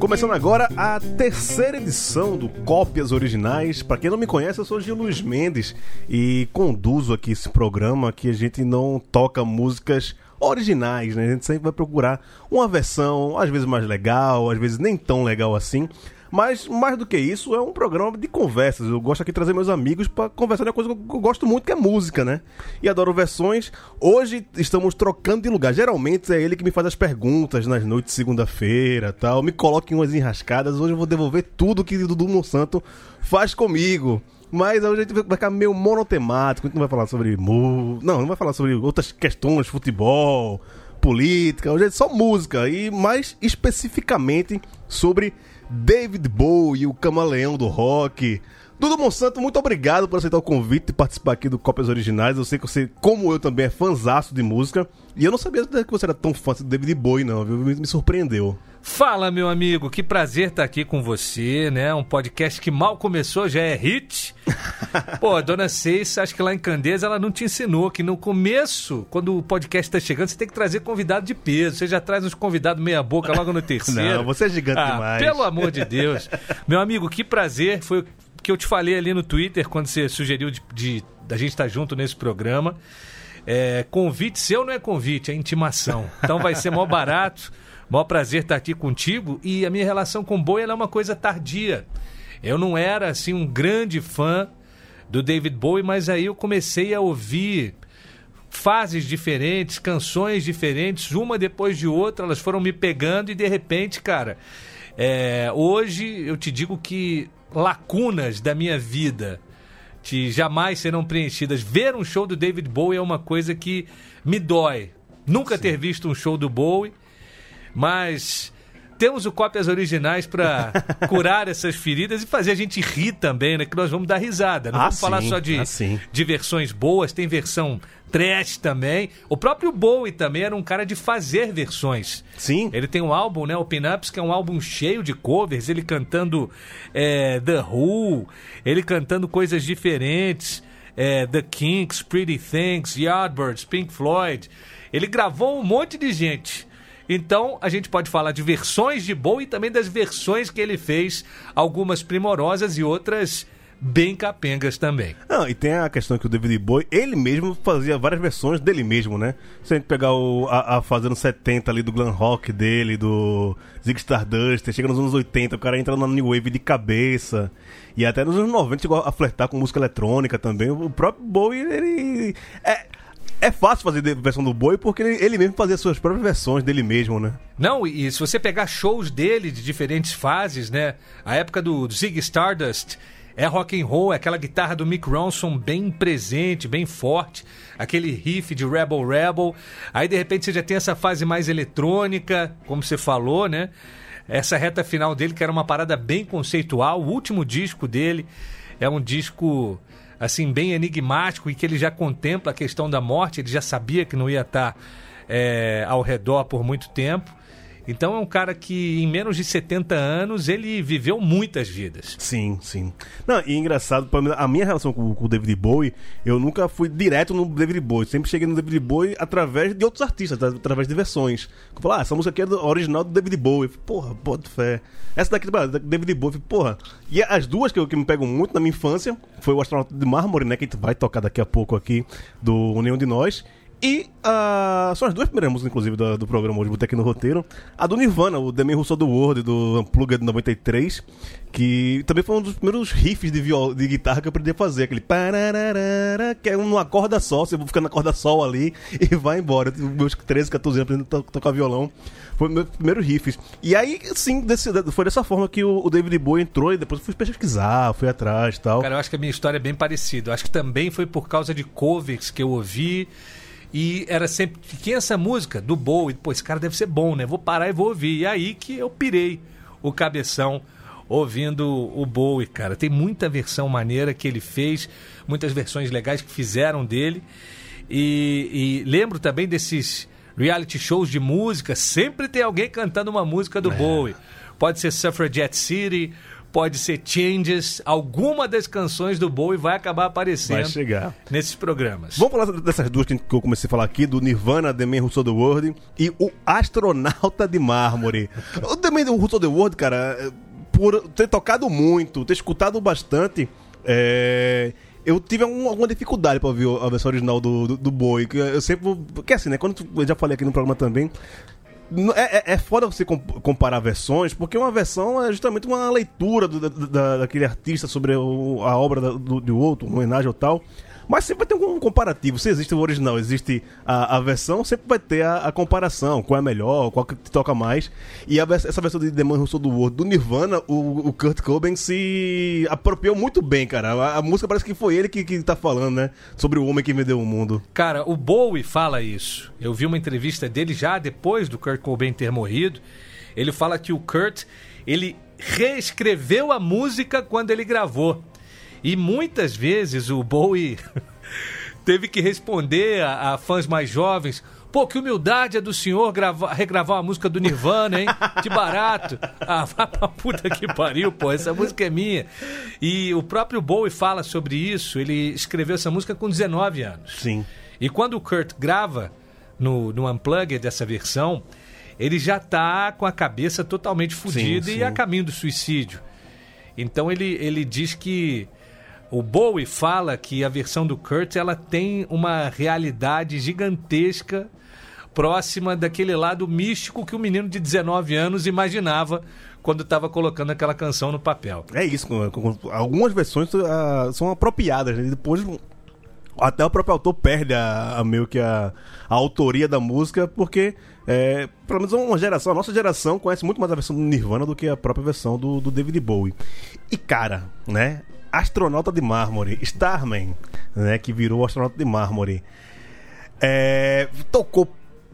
Começando agora a terceira edição do Cópias Originais. Para quem não me conhece, eu sou Gil Luiz Mendes e conduzo aqui esse programa que a gente não toca músicas originais, né? A gente sempre vai procurar uma versão, às vezes mais legal, às vezes nem tão legal assim. Mas, mais do que isso, é um programa de conversas. Eu gosto aqui de trazer meus amigos para conversar de uma coisa que eu gosto muito, que é música, né? E adoro versões. Hoje estamos trocando de lugar. Geralmente é ele que me faz as perguntas nas noites de segunda-feira tal. Me coloca em umas enrascadas. Hoje eu vou devolver tudo que Dudu Monsanto faz comigo. Mas hoje a gente vai ficar meio monotemático. A gente não vai falar sobre. Não, não vai falar sobre outras questões, futebol, política. Hoje é só música. E mais especificamente sobre David Bowie, o camaleão do rock. Dudu Monsanto, muito obrigado por aceitar o convite e participar aqui do Cópias Originais. Eu sei que você, como eu também, é fãzaço de música. E eu não sabia que você era tão fã do David Bowie, não, viu? Me surpreendeu. Fala, meu amigo, que prazer estar aqui com você, né? Um podcast que mal começou, já é hit. Pô, dona Seis, acho que lá em Candeias ela não te ensinou que no começo, quando o podcast está chegando, você tem que trazer convidado de peso. Você já traz uns convidados meia boca logo no terceiro. não, você é gigante ah, demais. Pelo amor de Deus. meu amigo, que prazer. Foi o que eu te falei ali no Twitter quando você sugeriu de, de da gente estar junto nesse programa. É, convite seu não é convite, é intimação. Então vai ser mó barato. Mó prazer estar aqui contigo. E a minha relação com Bowie é uma coisa tardia. Eu não era assim um grande fã do David Bowie, mas aí eu comecei a ouvir fases diferentes, canções diferentes, uma depois de outra, elas foram me pegando e de repente, cara, é, hoje eu te digo que lacunas da minha vida que jamais serão preenchidas. Ver um show do David Bowie é uma coisa que me dói. Nunca Sim. ter visto um show do Bowie mas temos o cópias originais para curar essas feridas e fazer a gente rir também, né? Que nós vamos dar risada. Não ah, vamos sim, falar só de, ah, de versões boas, tem versão trash também. O próprio Bowie também era um cara de fazer versões. Sim. Ele tem um álbum, né? O Pinups, que é um álbum cheio de covers, ele cantando é, The Who, ele cantando coisas diferentes. É, The Kinks, Pretty Things, Yardbirds, Pink Floyd. Ele gravou um monte de gente. Então, a gente pode falar de versões de Bowie e também das versões que ele fez, algumas primorosas e outras bem capengas também. Não, e tem a questão que o David Bowie, ele mesmo fazia várias versões dele mesmo, né? Se a gente pegar o, a, a fase anos 70 ali do glam rock dele, do Zig Stardust, chega nos anos 80, o cara entra na New Wave de cabeça. E até nos anos 90 chegou a flertar com música eletrônica também. O próprio Bowie, ele... É, é fácil fazer versão do boi porque ele, ele, mesmo fazia suas próprias versões dele mesmo, né? Não, e se você pegar shows dele de diferentes fases, né? A época do, Zig Stardust é rock and roll, é aquela guitarra do Mick Ronson bem presente, bem forte, aquele riff de Rebel Rebel. Aí de repente você já tem essa fase mais eletrônica, como você falou, né? Essa reta final dele que era uma parada bem conceitual, o último disco dele é um disco assim bem enigmático e que ele já contempla a questão da morte, ele já sabia que não ia estar é, ao redor por muito tempo. Então é um cara que em menos de 70 anos ele viveu muitas vidas. Sim, sim. Não, e engraçado, a minha relação com, com, o David Bowie, eu nunca fui direto no David Bowie. Sempre cheguei no David Bowie através de outros artistas, através de versões. Eu falei, ah, essa música aqui é do, original do David Bowie. Falei, porra, bota fé. Essa daqui é do David Bowie. Falei, porra. E as duas que, eu, que me pegam muito na minha infância foi o Astronauta de Mármore, né? Que a gente vai tocar daqui a pouco aqui do União de Nós. E uh, são as duas primeiras músicas, inclusive, do, do programa hoje, botei aqui no roteiro. A do Nirvana, o The Man Who the World, do Unplugged 93, que também foi um dos primeiros riffs de, viol, de guitarra que eu aprendi a fazer. Aquele que é uma corda só, você fica na corda sol ali e vai embora. Meus 13, 14 anos aprendendo a tocar violão. Foi o meu primeiro riffs. E aí, sim, desse, foi dessa forma que o, o David Bowie entrou e depois fui pesquisar, fui atrás e tal. Cara, eu acho que a minha história é bem parecida. Eu acho que também foi por causa de covers que eu ouvi e era sempre, quem é essa música? Do Bowie. Pô, esse cara deve ser bom, né? Vou parar e vou ouvir. E aí que eu pirei o cabeção ouvindo o Bowie, cara. Tem muita versão maneira que ele fez, muitas versões legais que fizeram dele. E, e lembro também desses reality shows de música, sempre tem alguém cantando uma música do é. Bowie. Pode ser Suffragette City, pode ser Changes. Alguma das canções do Bowie vai acabar aparecendo Vai chegar. nesses programas. Vamos falar dessas duas que eu comecei a falar aqui, do Nirvana, The Man Who Sold the World e o Astronauta de Mármore. O The Man Who Sold the World, cara, por ter tocado muito, ter escutado bastante, é, eu tive algum- alguma dificuldade pra ouvir a versão original do, do, do Bowie. que Eu sempre. Porque assim, né, quando eu já falei aqui no programa também, É, é, é foda você com- comparar versões, porque uma versão é justamente uma leitura do- da, da- daquele artista sobre o- a obra do, do outro, uma homenagem ou tal. Mas sempre vai ter um comparativo. Se existe o original, existe a, a versão, sempre vai ter a, a comparação. Qual é melhor, qual que te toca mais. E a essa versão de The Man the World do Nirvana, o, o Kurt Cobain se apropriou muito bem, cara. A, a música parece que foi ele que, que tá falando, né? Sobre o homem que vendeu o mundo. Cara, o Bowie fala isso. Eu vi uma entrevista dele já depois do Kurt Cobain ter morrido. Ele fala que o Kurt, ele reescreveu a música quando ele gravou. E muitas vezes o Bowie teve que responder a, a fãs mais jovens. Pô, que humildade é do senhor gravar, regravar uma música do Nirvana, hein? De barato. Ah, vá pra puta que pariu, pô. Essa música é minha. E o próprio Bowie fala sobre isso. Ele escreveu essa música com 19 anos. Sim. E quando o Kurt grava no, no Unplugged dessa versão, ele já tá com a cabeça totalmente fodida e a caminho do suicídio. Então ele, ele diz que o Bowie fala que a versão do Kurt ela tem uma realidade gigantesca próxima daquele lado místico que o menino de 19 anos imaginava quando estava colocando aquela canção no papel. É isso, algumas versões ah, são apropriadas, né? Depois até o próprio autor perde a, a meio que a, a autoria da música, porque é, pelo menos uma geração, a nossa geração conhece muito mais a versão do Nirvana do que a própria versão do, do David Bowie. E cara, né? Astronauta de Mármore, Starman, né? Que virou Astronauta de Mármore. É, tocou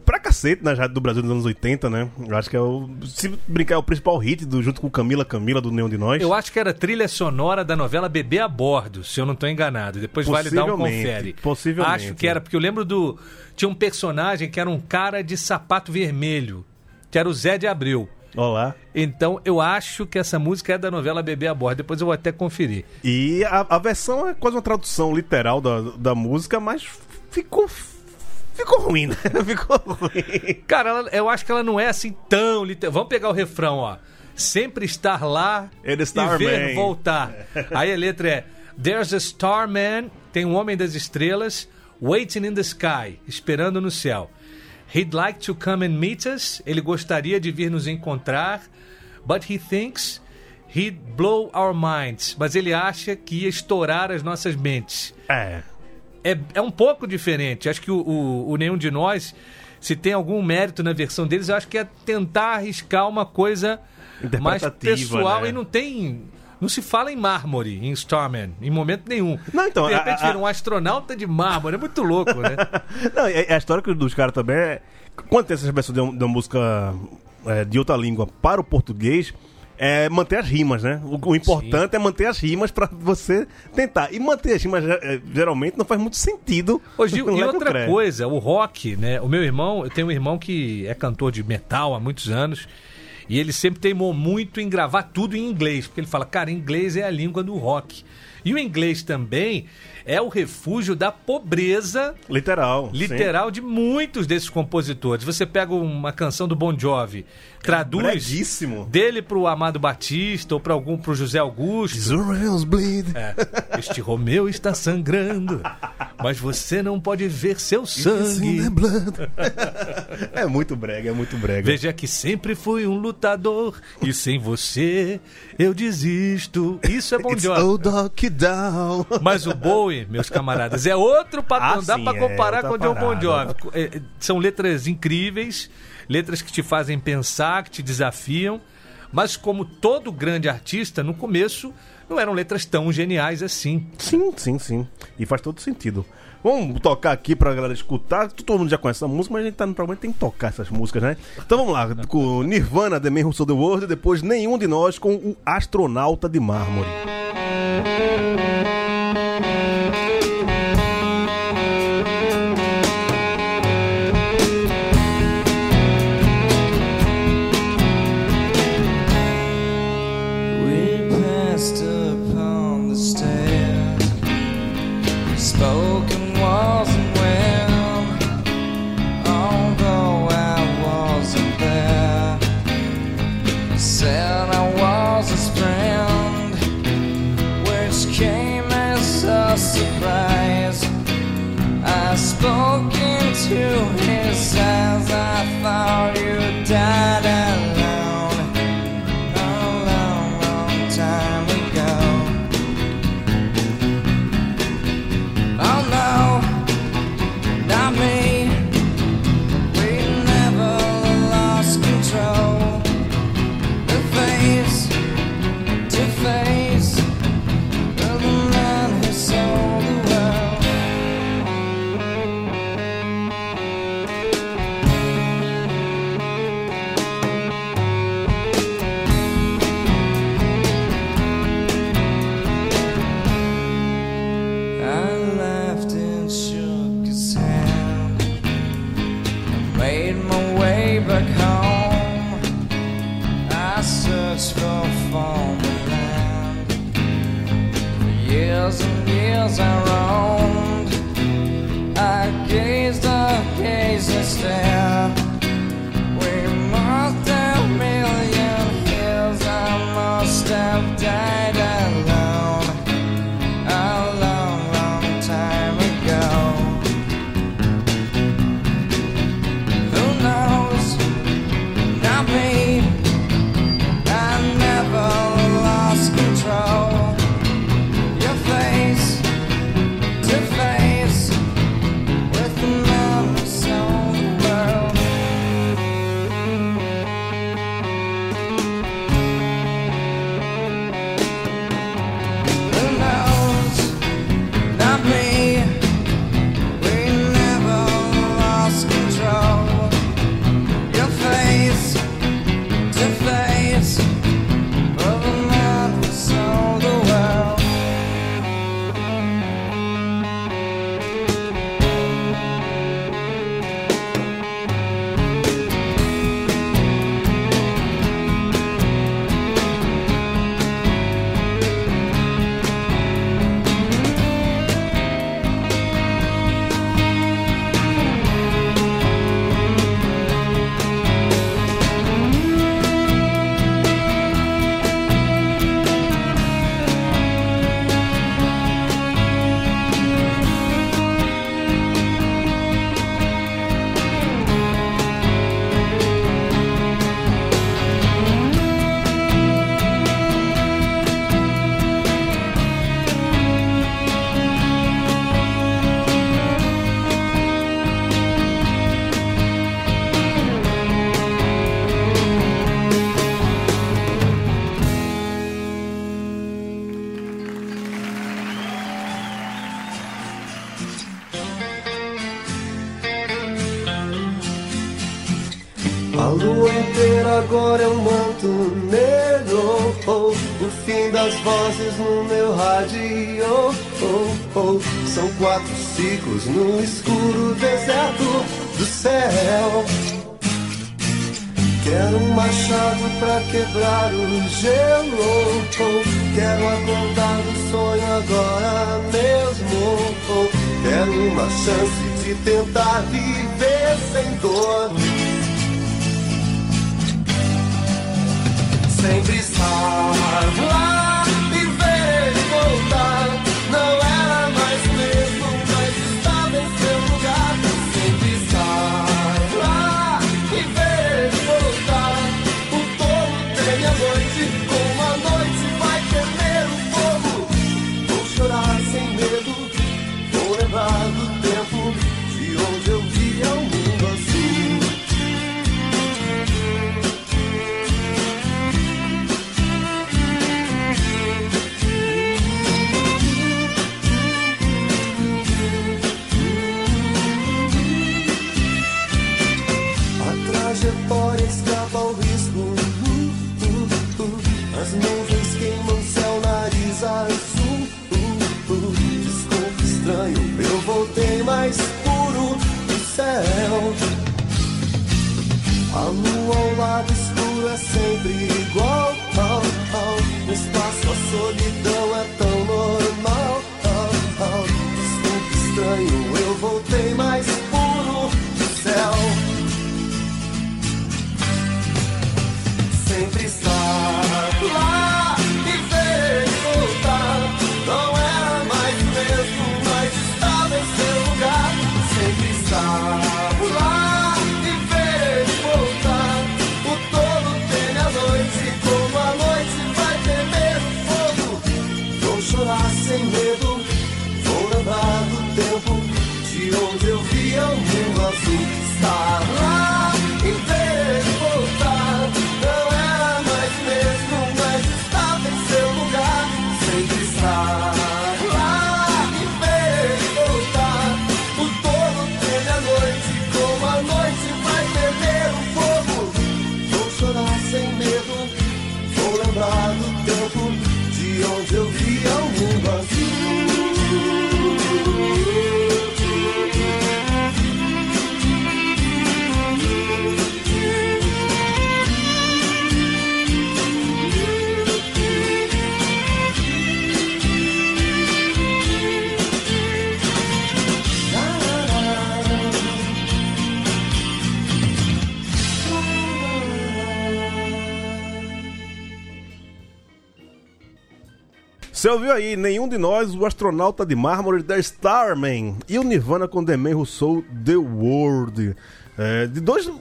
pra cacete nas rádios do Brasil nos anos 80, né? Eu acho que é o. Se brincar, é o principal hit do, junto com Camila Camila do Neon de Nós. Eu acho que era trilha sonora da novela Bebê a Bordo, se eu não estou enganado. Depois vale dar um confere. possivelmente. Acho que era, porque eu lembro do. Tinha um personagem que era um cara de sapato vermelho, que era o Zé de Abreu. Olá. Então eu acho que essa música é da novela Bebê a Bordo. Depois eu vou até conferir. E a, a versão é quase uma tradução literal da, da música, mas ficou. Ficou ruim, né? Ficou ruim. Cara, ela- eu acho que ela não é assim tão literal. Vamos pegar o refrão, ó. Sempre estar lá Ele e ver voltar. Aí a letra é There's a starman, tem um homem das estrelas, waiting in the sky, esperando no céu. He'd like to come and meet us, ele gostaria de vir nos encontrar, but he thinks he'd blow our minds, mas ele acha que ia estourar as nossas mentes É. é, é um pouco diferente. Acho que o, o, o Nenhum de Nós, se tem algum mérito na versão deles, eu acho que é tentar arriscar uma coisa mais pessoal né? e não tem. Não se fala em mármore, em Starman, em momento nenhum. Não, então, de repente a- a- vira um astronauta de mármore, é muito louco, né? Não, e a a história dos caras também é. Quando tem essa versão de, uma- de uma música é, de outra língua para o português, é manter as rimas, né? O, o importante é manter as rimas pra você tentar. E manter as rimas é, geralmente não faz muito sentido. Ô, Gil, e outra Cré. coisa, o rock, né? O meu irmão, eu tenho um irmão que é cantor de metal há muitos anos. E ele sempre teimou muito em gravar tudo em inglês, porque ele fala, cara, inglês é a língua do rock. E o inglês também é o refúgio da pobreza Literal. sim. literal de muitos desses compositores. Você pega uma canção do Bon Jovi, traduz Breguíssimo. dele pro Amado Batista ou para algum pro José Augusto. É, este Romeu está sangrando, mas você não pode ver seu sangue. É muito brega, é muito brega. Veja que sempre fui um lutador e sem você eu desisto. Isso é Bon It's Jovi. down. Mas o Bowie, meus camaradas, é outro patrão. Ah, Não dá pra é comparar outra com o John Bon. Jovi. É, é, são letras incríveis, letras que te fazem pensar, que te desafiam. Mas como todo grande artista, no começo não eram letras tão geniais assim. Sim, sim, sim. E faz todo sentido. Vamos tocar aqui pra galera escutar. Todo mundo já conhece essa música, mas a gente tá no programa tem que tocar essas músicas, né? Então vamos lá, com Nirvana, The Man Who Sold the World, e depois Nenhum de Nós com o Astronauta de Mármore. São quatro ciclos no escuro deserto do céu. Quero um machado pra quebrar o gelo. Quero acordar o sonho agora mesmo. Quero uma chance de tentar viver sem dor. Sempre estar lá e ver voltar. Christmas. sempre. Você ouviu aí, nenhum de nós, o astronauta de mármore da Starman e o Nirvana com The Man Who Sold The World. É, de dois, o,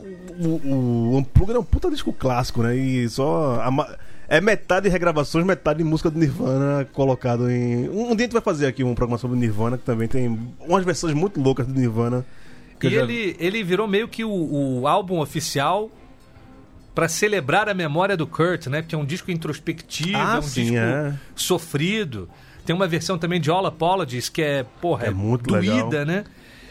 o Unplugged é um puta disco clássico, né? E só. a é metade regravações, metade música do Nirvana colocado em. Um, dia a gente vai fazer aqui um programa sobre o Nirvana, que também tem umas versões muito loucas do Nirvana. E já- ele, ele virou meio que o, o álbum oficial pra celebrar a memória do Kurt, né? Porque é um disco introspectivo, Ah, é um sim, disco é. sofrido. Tem uma versão também de All Apologies que é, porra, É é, muito doída, legal. né?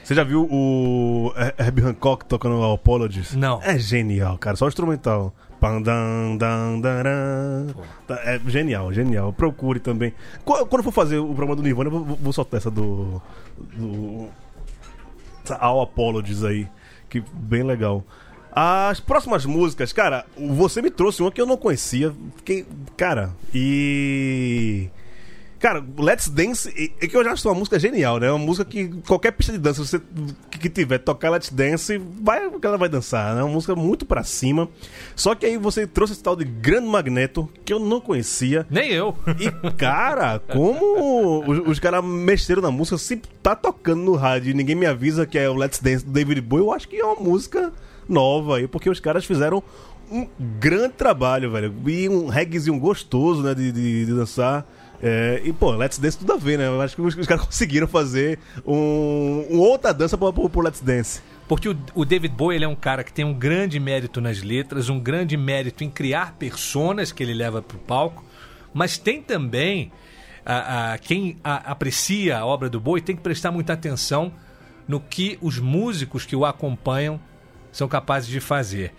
Você já viu o Herbie Hancock tocando Apologies? Não. É genial, cara. Só o instrumental. É genial, genial. Procure também. Qu- Quando eu for fazer o programa do Nirvana, eu vou, vou soltar essa do. do essa All Apologies aí. Que bem legal. As próximas músicas, cara, você me trouxe uma que eu não conhecia. Fiquei. Cara, e. Cara, Let's Dance, é que eu já acho uma música genial, né? É uma música que qualquer pista de dança você que, que tiver tocar Let's Dance, vai, ela vai dançar, né? É uma música muito pra cima. Só que aí você trouxe esse tal de Grande Magneto, que eu não conhecia. Nem eu. E, cara, como os, os caras mexeram na música, se tá tocando no rádio e ninguém me avisa que é o Let's Dance do David Bowie, eu acho que é uma música nova aí, porque os caras fizeram um grande trabalho, velho. E um reggaezinho gostoso, né, de, de, de dançar. É, e, pô, Let's Dance tudo a ver, né? Eu acho que os, os caras conseguiram fazer um, um outra dança pro, pro, pro Let's Dance. Porque o, o David Bowie ele é um cara que tem um grande mérito nas letras, um grande mérito em criar personas que ele leva para o palco, mas tem também a, a- quem a- aprecia a obra do Bowie tem que prestar muita atenção no que os músicos que o acompanham são capazes de fazer.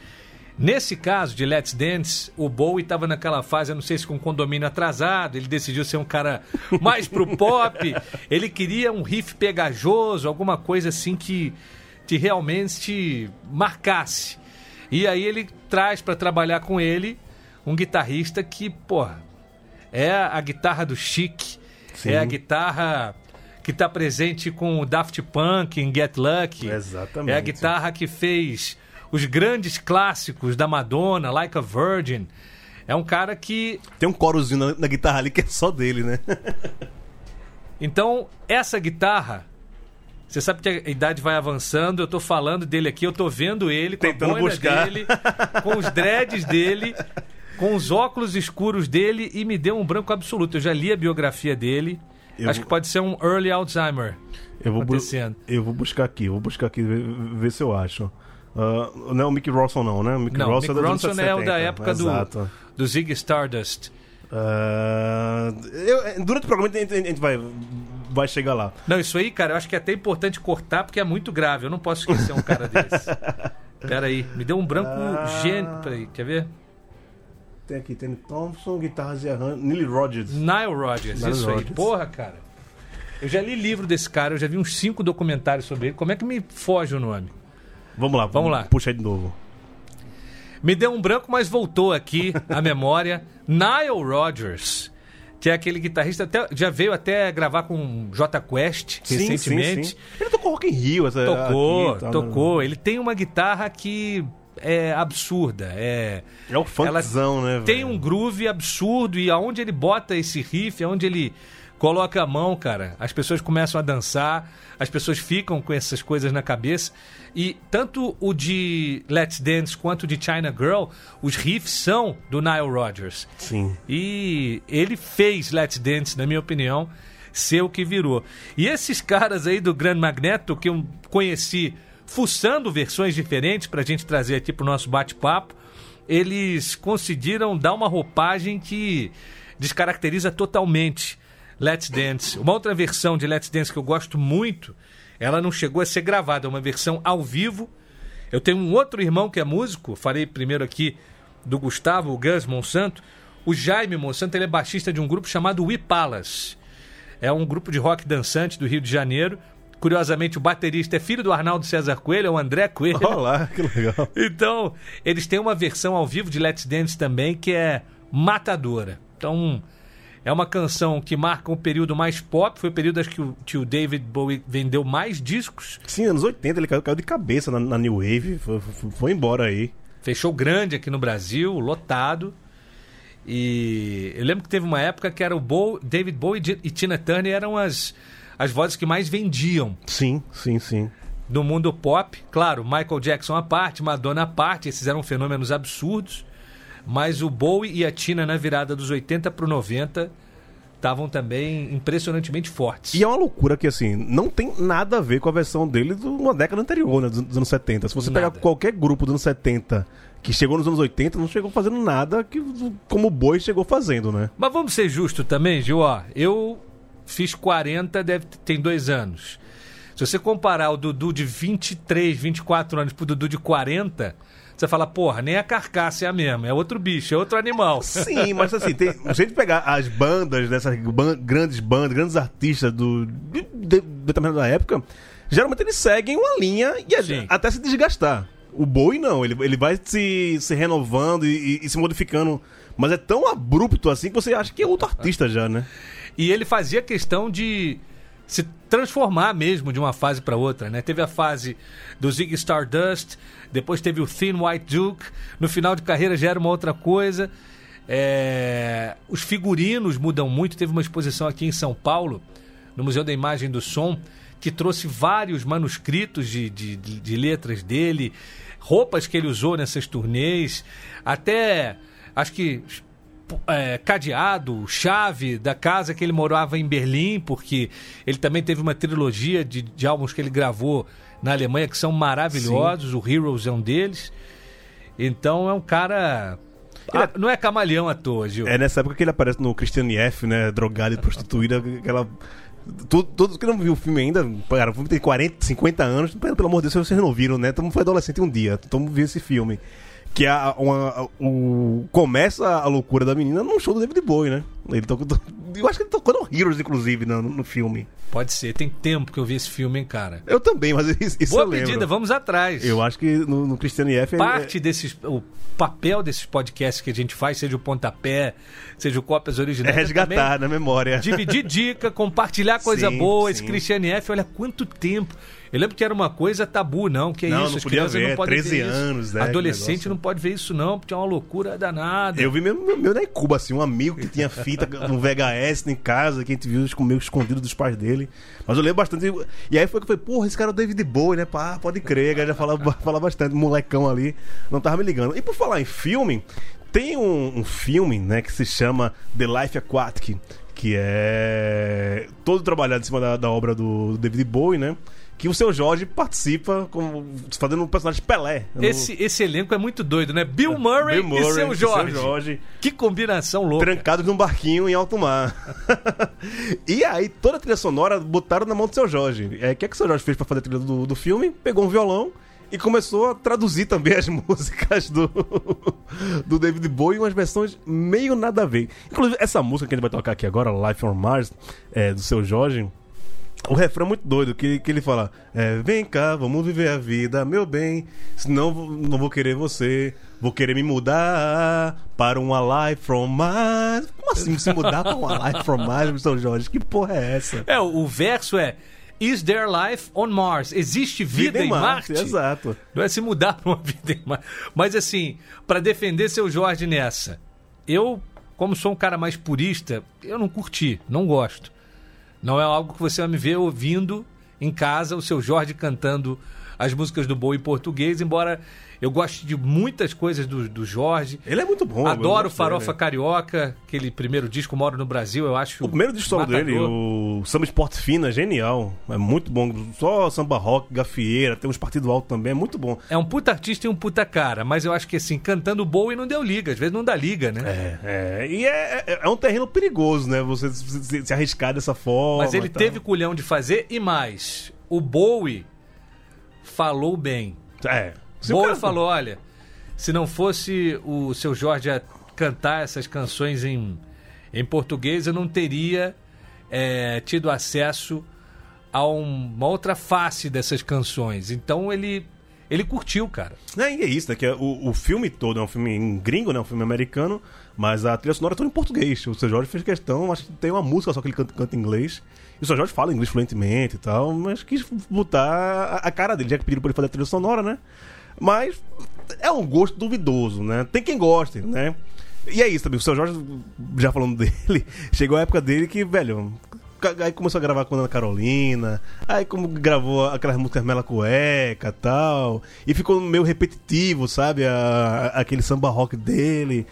Nesse caso de Let's Dance, o Bowie estava naquela fase, eu não sei se com condomínio atrasado, ele decidiu ser um cara mais pro pop, ele queria um riff pegajoso, alguma coisa assim que te realmente marcasse. E aí ele traz para trabalhar com ele um guitarrista que, porra, é a guitarra do Chic, Sim. é a guitarra que está presente com o Daft Punk em Get Lucky. Exatamente. É a guitarra que fez os grandes clássicos da Madonna, Like a Virgin. É um cara que. Tem um corozinho na, na guitarra ali que é só dele, né? Então, essa guitarra. Você sabe que a idade vai avançando, eu tô falando dele aqui, eu tô vendo ele com Tentando a buscar. dele, com os dreads dele, com os óculos escuros dele e me deu um branco absoluto. Eu já li a biografia dele. Eu Acho vou- que pode ser um early Alzheimer Eu vou, acontecendo. eu vou buscar aqui, vou buscar aqui, ver, ver se eu acho. Ah, não é o Mickey Ronson não, né? O Mickey Não, Ronson Mick é Ronson é o da 70. época do, Exato. do Zig Stardust. Ah, eu- durante o programa a gente, a gente vai, vai chegar lá. Não, isso aí, cara, eu acho que é até importante cortar porque é muito grave. Eu não posso esquecer um cara desse. Pera aí, me deu um branco Ah. gênio. Peraí, quer ver? Tem aqui, tem Thompson, guitarras e arranjos, Neil Rogers. Nile Rodgers, Nile isso aí. Rodgers. Porra, cara. Eu já li livro desse cara, eu já vi uns cinco documentários sobre ele. Como é que me foge o nome? Vamos lá, Vamos lá. Puxa aí de novo. Me deu um branco, mas voltou aqui a memória. Nile Rodgers, que é aquele guitarrista, até, já veio até gravar com J Quest recentemente. Ele tocou Rock in Rio. Essa, Tocou, aqui, tá, tocou. Ele tem uma guitarra que é absurda. É, É o funkzão, né? tem velho? um groove absurdo e aonde ele bota esse riff, aonde ele coloca a mão, cara, as pessoas começam a dançar, as pessoas ficam com essas coisas na cabeça. E tanto o de Let's Dance quanto o de China Girl, os riffs são do Nile Rodgers. Sim. E ele fez Let's Dance, na minha opinião, ser o que virou. E esses caras aí do Grand Magneto, que eu conheci fuçando versões diferentes pra gente trazer aqui pro nosso bate-papo, eles conseguiram dar uma roupagem que descaracteriza totalmente Let's Dance. Uma outra versão de Let's Dance que eu gosto muito, ela não chegou a ser gravada, é uma versão ao vivo. Eu tenho um outro irmão que é músico, falei primeiro aqui do Gustavo, o Gus Monsanto. O Jaime Monsanto ele é baixista de um grupo chamado Wipalas. É um grupo de rock dançante do Rio de Janeiro. Curiosamente, o baterista é filho do Arnaldo César Coelho, é o André Coelho. Olá, que legal. Então, eles têm uma versão ao vivo de Let's Dance também que é matadora. Então, é uma canção que marca um período mais pop. Foi o período acho que o, que o David Bowie vendeu mais discos. Sim, anos 80 ele caiu, caiu de cabeça na, na New Wave, foi, foi- foi embora aí. Fechou grande aqui no Brasil, lotado. E eu lembro que teve uma época que era o Bowie, David Bowie e Tina Turner eram as, as vozes que mais vendiam Sim, sim, sim. no mundo pop. Claro, Michael Jackson à parte, Madonna à parte, esses eram fenômenos absurdos. Mas o Bowie e a Tina na virada dos 80 para o 90 estavam também impressionantemente fortes. E é uma loucura que, assim, não tem nada a ver com a versão dele de uma década anterior, né? Dos, dos anos 70. Se você Nada. pegar qualquer grupo dos anos 70 que chegou nos anos 80, não chegou fazendo nada que, como o Boi chegou fazendo, né? Mas vamos ser justos também, Gil. Ó, eu fiz 40, deve, tem dois anos. Se você comparar o Dudu de 23, 24 anos pro Dudu de 40, você fala, porra, nem a carcaça é a mesma, é outro bicho, é outro animal. Sim, mas assim, tem, se a gente pegar as bandas dessas ban- grandes bandas, grandes artistas do, de, de determinada época, geralmente eles seguem uma linha e a- Sim. até se desgastar. O Boi não, ele, ele vai se, se renovando e, e- e se modificando. Mas é tão abrupto assim que você acha que é outro artista já, né? E ele fazia questão de se transformar mesmo de uma fase para outra, né? Teve a fase do Ziggy Stardust, depois teve o Thin White Duke, no final de carreira já era uma outra coisa. É, Os figurinos mudam muito. Teve uma exposição aqui em São Paulo, no Museu da Imagem do Som, que trouxe vários manuscritos de, de- de letras dele, roupas que ele usou nessas turnês, até acho que é, cadeado, chave da casa que ele morava em Berlim, porque ele também teve uma trilogia de, de álbuns que ele gravou na Alemanha que são maravilhosos. O Heroes é um deles. Então é um cara. Ele Ah, não é camaleão à toa, Gil. É nessa época que ele aparece no Christian F, né? Drogado e prostituída, aquela. Todos que não viu o filme ainda, cara, o filme tem 40, 50 anos, pelo pelo amor de Deus, vocês não viram, né? Todo mundo foi adolescente um dia, todo mundo viu esse filme. Que é a, uma, o, começa a loucura da menina num show do David Bowie, né? Ele tocou, eu acho que ele tocou no Heroes, inclusive, no, no filme. Pode ser. Tem tempo que eu vi esse filme, hein, cara. Eu também, mas isso, Boa eu lembro. pedida, vamos atrás. Eu acho que no, no Christian F. Parte desses. O papel desses podcasts que a gente faz, seja o pontapé, seja o cópias é originais. resgatar na memória. Dividir dica, compartilhar coisa Sim, boa. Esse sim. Cristiane F, olha quanto tempo. Eu lembro que era uma coisa tabu, não. Que é Não, isso, não podia ver, não podem 13 ver isso. anos, né, Adolescente não pode ver isso, não, porque é uma loucura danada. Eu vi meu, meu, meu na Cuba, assim, um amigo que tinha fita no VHS em casa, que a gente viu meio escondido dos pais dele. Mas eu lembro bastante. E aí foi que eu falei, porra, esse cara é o David Bowie, né? Pá, pode crer, que já falava, falava bastante, molecão ali, não tava me ligando. E por falar em filme, tem um, um filme, né, que se chama The Life Aquatic, que é todo trabalhado em cima da, da obra do David Bowie, né? Que o seu Jorge participa como, fazendo um personagem Pelé. no- Esse, esse elenco é muito doido, né? Bill Murray, Bill Murray e seu Jorge. Jorge Que combinação louca. trancados num barquinho em alto mar. e aí, toda a trilha sonora botaram na mão do seu Jorge. É, o que é que o seu Jorge fez pra fazer a trilha do, do filme? Pegou um violão e começou a traduzir também as músicas do, do David Bowie umas versões meio nada a ver. Inclusive, essa música que a gente vai tocar aqui agora, Life on Mars, é, do seu Jorge. O refrão é muito doido, que, que ele fala: é, Vem cá, vamos viver a vida, meu bem. Senão não vou querer você. Vou querer me mudar para uma life from Mars. Como assim se mudar para uma life from Mars, São Jorge? Que porra é essa? É, o, verso é Is there life on Mars? Existe vida, em Marte? Exato. Não é se mudar para uma vida em Marte. Mas assim, para defender seu Jorge nessa, eu, como sou um cara mais purista, eu não curti, não gosto. Não é algo que você vai me ver ouvindo em casa o seu Jorge cantando as músicas do Bowie em português, embora eu goste de muitas coisas do, do Jorge. Ele é muito bom. Adoro gosto Farofa dele. Carioca, aquele primeiro disco Moro no Brasil, eu acho. O primeiro disco solo dele, o Samba Esporte Fina, é genial. É muito bom. Só samba rock, gafieira, tem uns partidos altos também, é muito bom. É um puta artista e um puta cara, mas eu acho que assim, cantando Bowie não deu liga, às vezes não dá liga, né? É, é, e é, é- é um terreno perigoso, né? Você se, se- se arriscar dessa forma. Mas ele e teve culhão de fazer e mais. O Bowie falou bem. É. Se o Bowie cara- falou: olha, se não fosse o seu Jorge a cantar essas canções em, em português, eu não teria é, tido acesso a um- uma outra face dessas canções. Então ele, ele curtiu, cara. É, e é isso, né? Que é o, o filme todo é um filme em gringo, né? Um filme americano, mas a trilha sonora é toda em português. O seu Jorge fez questão, acho que tem uma música só que ele canta, canta em inglês. E o seu Jorge fala inglês fluentemente e tal, mas quis botar a, a cara dele, já que pediram pra ele fazer a trilha sonora, né? Mas é um gosto duvidoso, né? Tem quem goste, né? E é isso também, o seu Jorge, já falando dele, chegou a época dele que, velho, aí começou a gravar com a Ana Carolina, aí como gravou aquelas músicas Mela Cueca tal, e ficou meio repetitivo, sabe? A- a- aquele samba rock dele.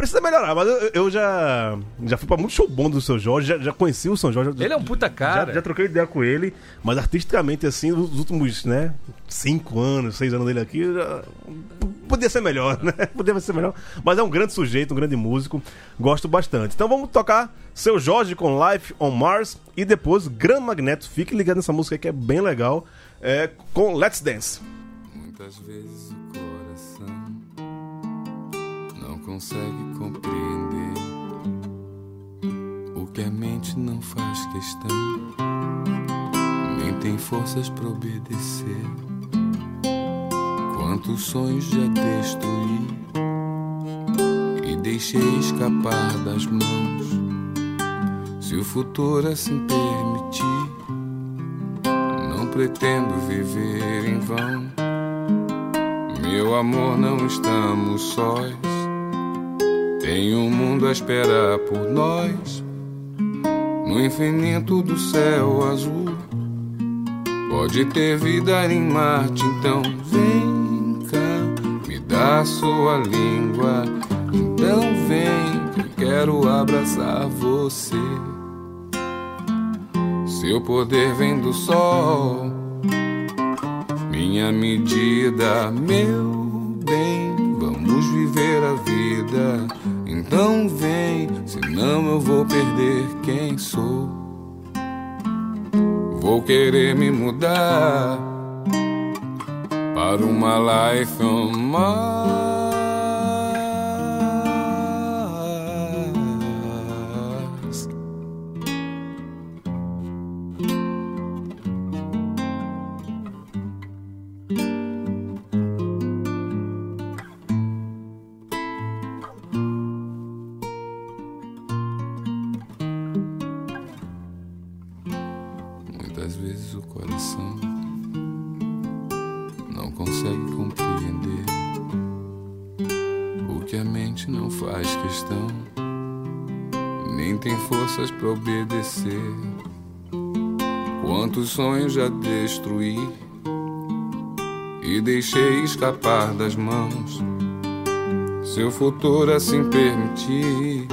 Precisa melhorar, mas eu, eu já, já fui pra muito show bom do seu Jorge, já, já conheci o São Jorge. Ele é um puta cara. Já, já troquei ideia com ele, mas artisticamente, assim, nos últimos, né, cinco anos, seis anos dele aqui, já... podia ser melhor, né? Podia ser melhor. Mas é um grande sujeito, um grande músico, gosto bastante. Então vamos tocar Seu Jorge com Life on Mars e depois Gran Magneto. Fique ligado nessa música aí que é bem legal, é, com Let's Dance. Muitas vezes o coração consegue compreender o que a mente não faz questão, nem tem forças para obedecer. Quantos sonhos já destruí e deixei escapar das mãos. Se o futuro assim permitir, não pretendo viver em vão. Meu amor, não estamos sós. Tem um mundo a esperar por nós. No infinito do céu azul. Pode ter vida em Marte, então vem cá, me dá sua língua. Então vem, que quero abraçar você. Seu poder vem do sol minha medida, meu bem. Vamos viver a vida. Então vem, senão eu vou perder quem sou. Vou querer me mudar para uma life on. Destruí e deixei escapar das mãos. Seu futuro assim permitir,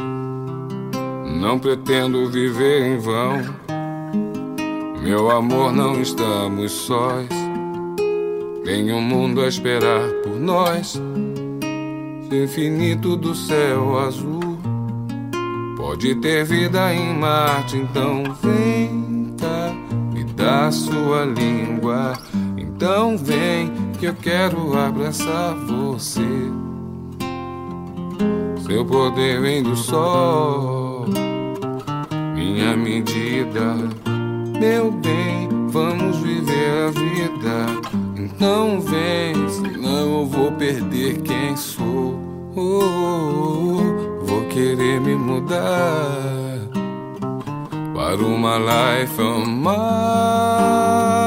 não pretendo viver em vão. Meu amor, não estamos sós. Tem um mundo a esperar por nós. O infinito do céu azul. Pode ter vida em Marte, então vem sua língua. Então vem, que eu quero abraçar você. Seu poder vem do sol, minha medida. Meu bem, vamos viver a vida. Então vem, senão eu vou perder quem sou. Oh, oh, oh, vou querer me mudar para uma life on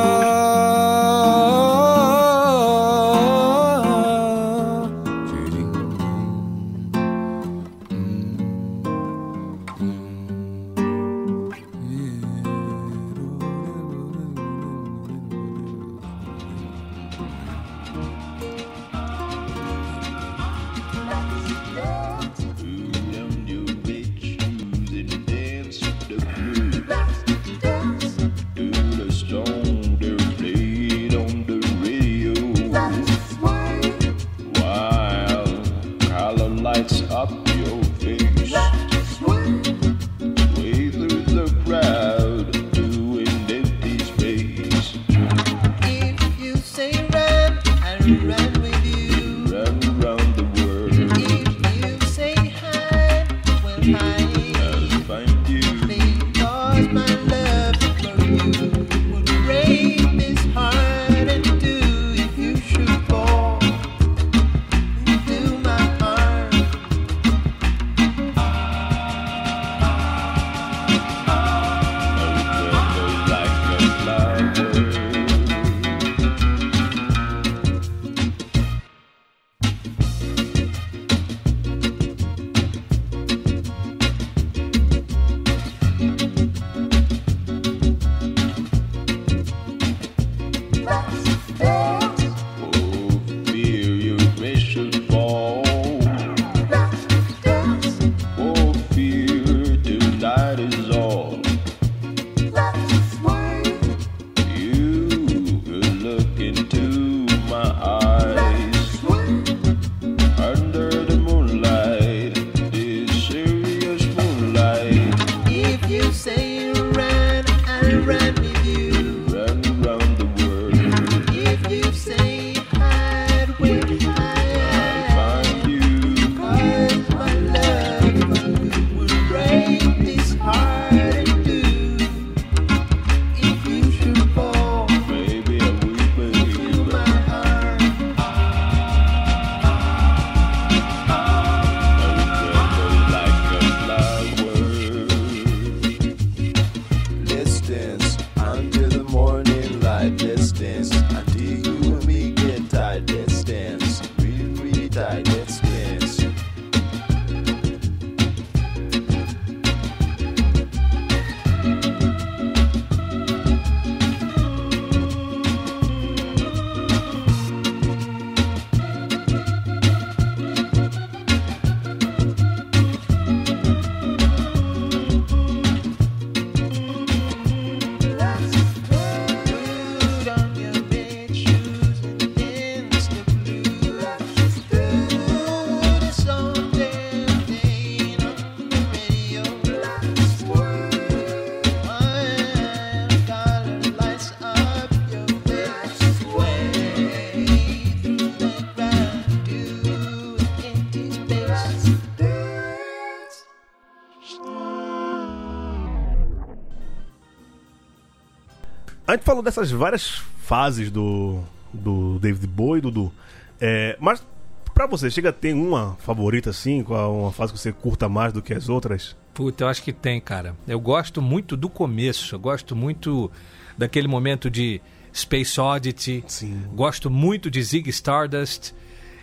A gente falou dessas várias fases do, do David Bowie, Dudu. É, mas pra você, chega a ter uma favorita assim? Uma fase que você curta mais do que as outras? Puta, eu acho que tem, cara. Eu gosto muito do começo. Eu gosto muito daquele momento de Space Oddity. Sim. Gosto muito de Zig Stardust.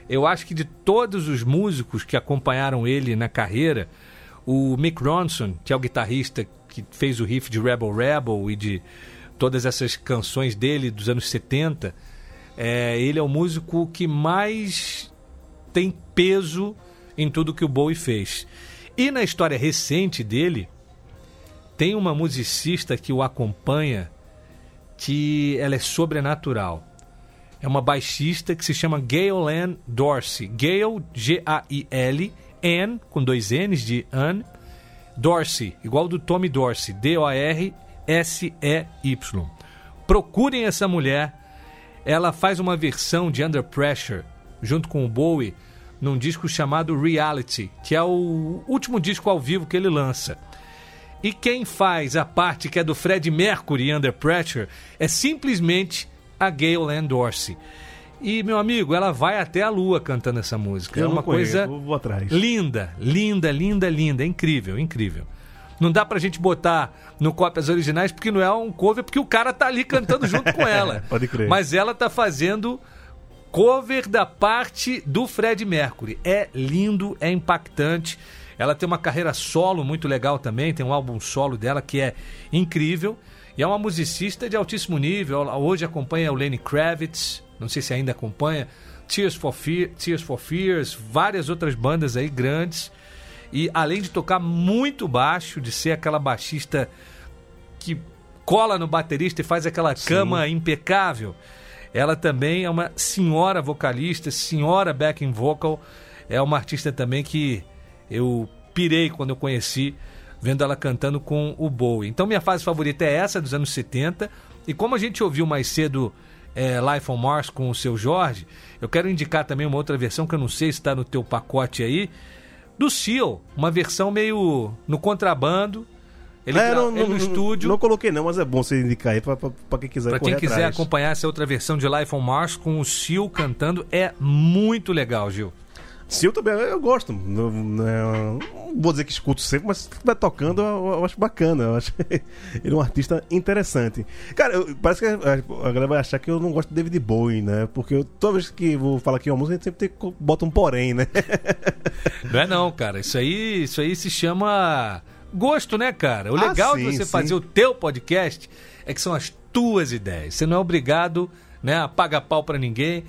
Eu acho que de todos os músicos que acompanharam ele na carreira, o Mick Ronson, que é o guitarrista que fez o riff de Rebel Rebel e de todas essas canções dele dos anos 70, é, ele é o músico que mais tem peso em tudo que o Bowie fez. E na história recente dele, tem uma musicista que o acompanha que ela é sobrenatural. É uma baixista que se chama Gail Ann Dorsey. Gail, G-A-I-L, Ann, com dois N's de Ann, Dorsey, igual do Tommy Dorsey, D-O-R-S-E-Y. Procurem essa mulher. Ela faz uma versão de Under Pressure junto com o Bowie num disco chamado Reality, que é o último disco ao vivo que ele lança. E quem faz a parte que é do Fred Mercury Under Pressure é simplesmente a Gail Ann Dorsey. E, meu amigo, ela vai até a lua cantando essa música. é Eu uma não conheço, coisa linda, linda, linda, linda. É incrível, incrível. Não dá pra gente botar no cópias originais porque não é um cover, porque o cara tá ali cantando junto com ela. Pode crer. Mas ela tá fazendo cover da parte do Fred Mercury. É lindo, é impactante. Ela tem uma carreira solo muito legal também, tem um álbum solo dela que é incrível. E é uma musicista de altíssimo nível. Ela Hoje acompanha o Lenny Kravitz, não sei se ainda acompanha, Tears for, Fear, Tears for Fears, várias outras bandas aí grandes. E além de tocar muito baixo, de ser aquela baixista que cola no baterista e faz aquela cama impecável. Ela também é uma senhora vocalista, senhora backing vocal. É uma artista também que eu pirei quando eu conheci, vendo ela cantando com o Bowie. Então minha fase favorita é essa dos anos 70. E como a gente ouviu mais cedo é, Life on Mars com o seu Jorge, eu quero indicar também uma outra versão que eu não sei se está no teu pacote aí, do Seal, uma versão meio no contrabando. Ele, É, não, ele não- no estúdio. Não coloquei não, mas é bom você indicar aí pra, pra, pra quem quiser Pra quem quiser atrás. acompanhar essa outra versão de Life on Mars com o Seal cantando, é muito legal, Gil. Sil também, eu gosto. Não, não é- não vou dizer que escuto sempre, mas se estiver tocando, eu, eu acho bacana. Eu acho ele é um artista interessante. Cara, eu- parece que a, a galera vai achar que eu não gosto de David Bowie, né? Porque eu, toda vez que vou falar aqui uma música, a gente sempre tem, bota um porém, né? Não é não, cara. Isso aí, isso aí se chama gosto, né, cara? O Ah, legal sim, de você sim. fazer o teu podcast é que são as tuas ideias. Você não é obrigado, né, a pagar pau pra ninguém.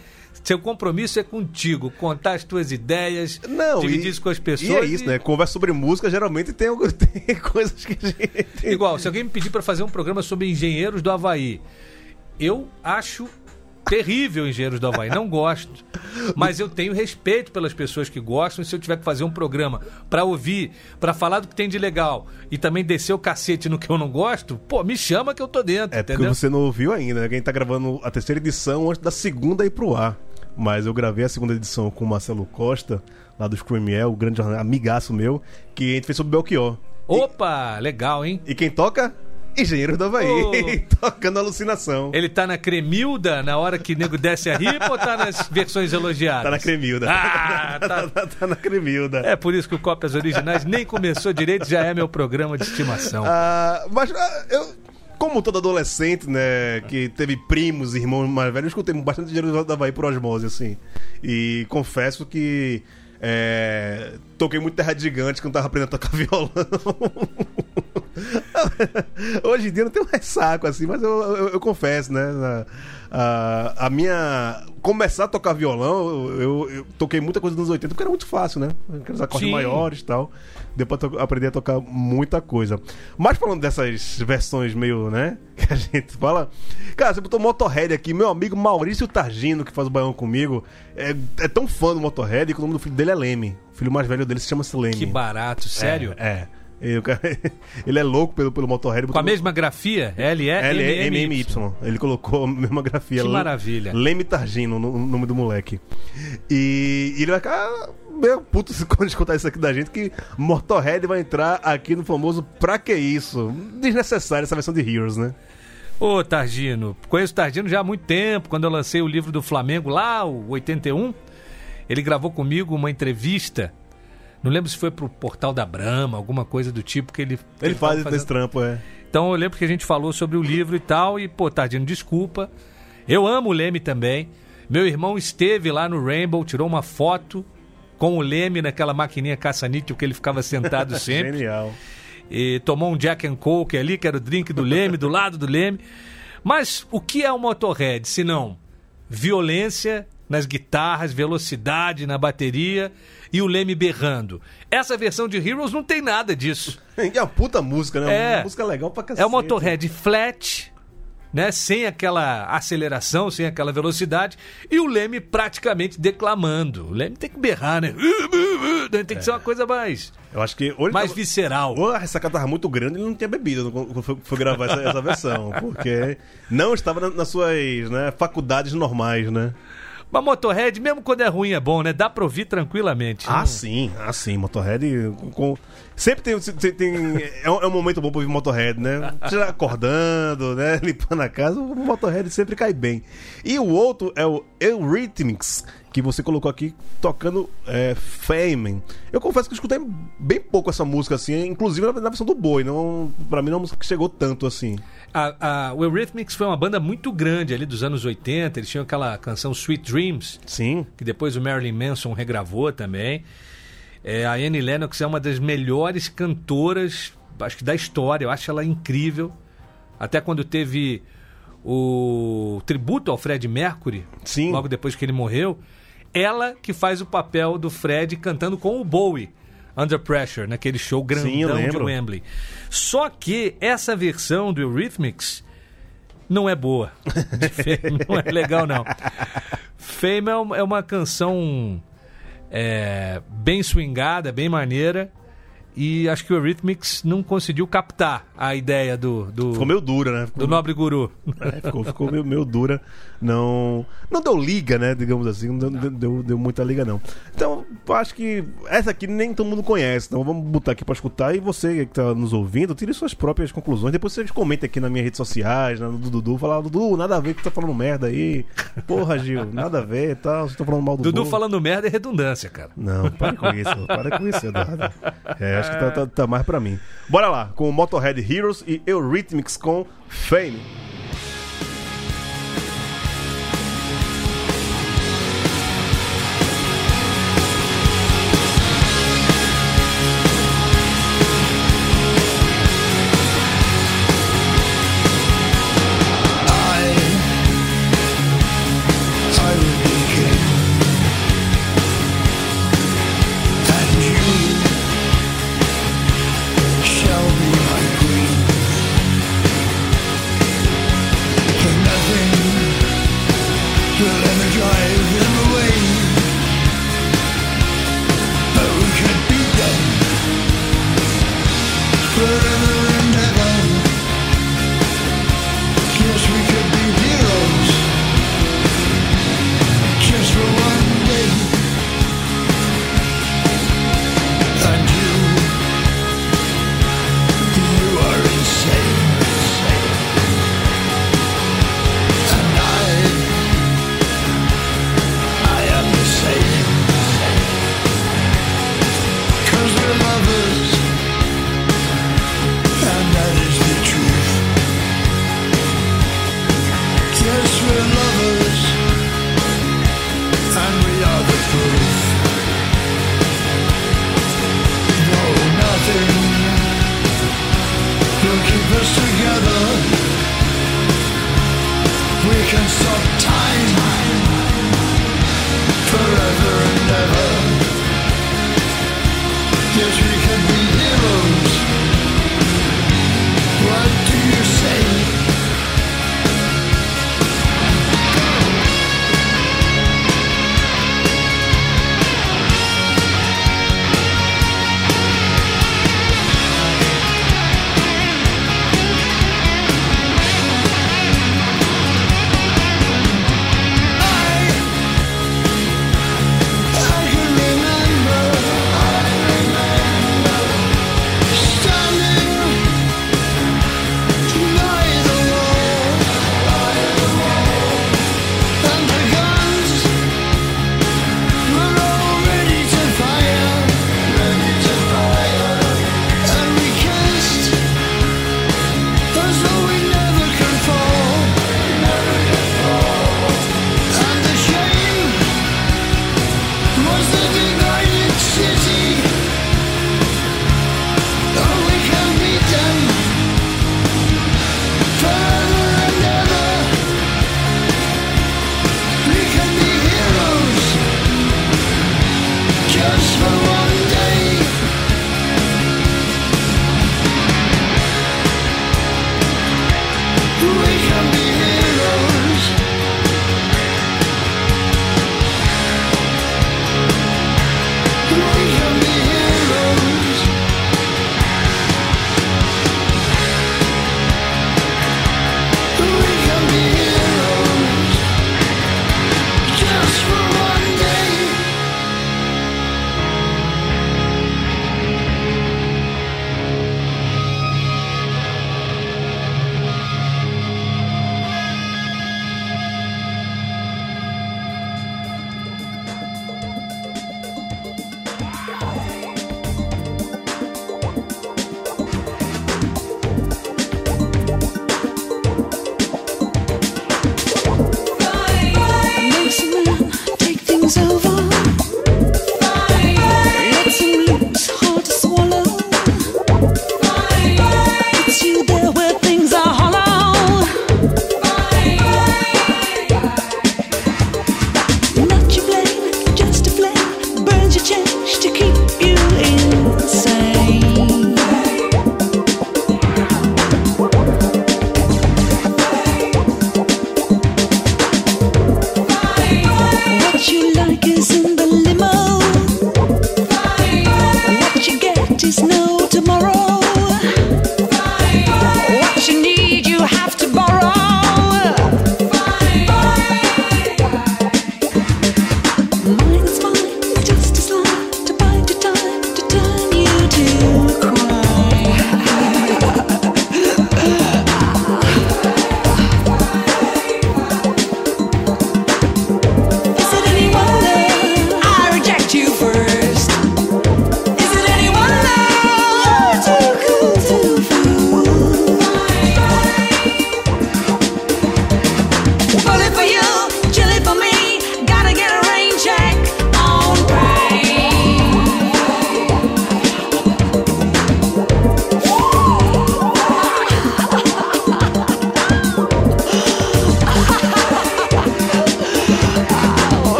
Seu compromisso é contigo, contar as tuas ideias, Não, dividir e- isso com as E pessoas. é isso, né? Conversa sobre música, geralmente tem, tem coisas que a gente. Igual, se alguém me pedir pra fazer um programa sobre engenheiros do Havaí, eu acho terrível engenheiros do Havaí, não gosto. Mas eu tenho respeito pelas pessoas que gostam. E se eu tiver que fazer um programa pra ouvir, pra falar do que tem de legal e também descer o cacete no que eu não gosto, pô, me chama que eu tô dentro, É porque entendeu? você não ouviu ainda, né? Quem tá gravando a terceira edição antes da segunda ir pro ar. Mas eu gravei a segunda edição com o Marcelo Costa, lá do Screamiel, o grande amigaço meu, que a gente fez sobre Belchior. Opa, legal, hein? E quem toca? Engenheiro do Havaí. Ô. Tocando alucinação. Ele tá na Cremilda na hora que o nego desce a ripa ou tá nas versões elogiadas? Tá na Cremilda. Ah, tá. tá na Cremilda. É por isso que o Cópias Originais nem começou direito, já é meu programa de estimação. Ah, mas ah, eu, como todo adolescente, né, que teve primos, irmãos mais velhos, eu escutei bastante dinheiro da Havaí por osmose, assim. E confesso que é, toquei muito terra gigante quando tava aprendendo a tocar violão. Hoje em dia não tenho mais saco, assim, mas eu, eu- eu confesso, né? A, a- a minha. Começar a tocar violão, eu, eu toquei muita coisa nos 80 porque era muito fácil, né? Aqueles acordes Sim. maiores e tal. Depois to- aprender a tocar muita coisa. Mas falando dessas versões meio, né? Que a gente fala. Cara, você botou Motorhead aqui. Meu amigo Maurício Targino, que faz o baião comigo, é, é tão fã do Motorhead que o nome do filho dele é Leme. O filho mais velho dele se chama Leme. Que barato, sério? É. é. E cara- ele é louco pelo, pelo Motorhead. Com a mesma grafia? L-E-M-M-Y. Ele colocou a mesma grafia. Que maravilha. Leme Targino, no, no nome do moleque. E, ele vai ficar meio puto se- quando escutar isso aqui da gente, que Motorhead vai entrar aqui no famoso Pra Que Isso? Desnecessário essa versão de Heroes, né? Ô, Targino, conheço o Targino já há muito tempo, quando eu lancei o livro do Flamengo lá, o 81. Ele gravou comigo uma entrevista. Não lembro se foi pro Portal da Brama, alguma coisa do tipo que ele. Ele tava faz esse trampo, é. Então eu lembro que a gente falou sobre o livro e tal, e, pô, Tardino, desculpa. Eu amo o Leme também. Meu irmão esteve lá no Rainbow, tirou uma foto com o Leme naquela maquininha caça-níquel que ele ficava sentado sempre. Genial. e tomou um Jack and Coke ali, que era o drink do Leme, do lado do Leme. Mas o que é o Motorhead, se não violência nas guitarras, velocidade na bateria e o Leme berrando? Essa versão de Heroes não tem nada disso. É uma puta música, né? É. Uma música legal pra cacete. É o Motorhead flat, né? Sem aquela aceleração, sem aquela velocidade. E o Leme praticamente declamando. O Leme tem que berrar, né? Tem que ser uma coisa mais, Eu acho que... Mais tava- visceral. Ou a ressaca tava muito grande e ele não tinha bebido quando foi, foi gravar essa, essa versão. Porque não estava na- nas suas né, faculdades normais, né? Mas Motorhead, mesmo quando é ruim, é bom, né? Dá pra ouvir tranquilamente. Ah, Não- sim, ah, sim. Motorhead com- sempre tem, tem- é, um, é um momento bom pra ouvir Motorhead, né? Já acordando, né? Limpando a casa, o Motorhead sempre cai bem. E o outro é o Eurythmics, que você colocou aqui tocando é, Fame. Eu confesso que escutei bem pouco essa música assim, inclusive na, na versão do Boi. Não, pra mim não é uma música que chegou tanto assim. A, a- o Eurythmics foi uma banda muito grande ali dos anos 80. Eles tinham aquela canção Sweet Dreams, Sim. que depois o Marilyn Manson regravou também. É, a Annie Lennox é uma das melhores cantoras, acho que da história. Eu acho ela incrível. Até quando teve o tributo ao Fred Mercury, Sim. logo depois que ele morreu, ela que faz o papel do Fred cantando com o Bowie. Under Pressure, naquele show grandão Sim, de. Wembley. Só que essa versão do Eurythmics não é boa. Não é legal, não. Fame é uma, é uma canção é, bem swingada, bem maneira. E acho que o Eurythmics não conseguiu captar a ideia do, do, Ficou meio dura, né? Ficou, do Nobre Guru. É, ficou, ficou meio, meio dura. Não, não deu liga, né? Digamos assim. Não deu, deu, deu muita liga, não. Então, acho que essa aqui nem todo mundo conhece. Então, vamos botar aqui pra escutar. E você que tá nos ouvindo, tire suas próprias conclusões. Depois você comenta aqui nas minhas redes sociais, na do Dudu. Fala, Dudu, nada a ver que tu tá falando merda aí. Porra, Gil, nada a ver e tal. Você tá falando mal do Dudu povo. falando merda é redundância, cara. Não, para com isso. Para com isso, Eduardo. É, acho que tá, tá- tá mais pra mim. Bora lá, com o Motorhead Heroes e Eurythmics com Fame. Good.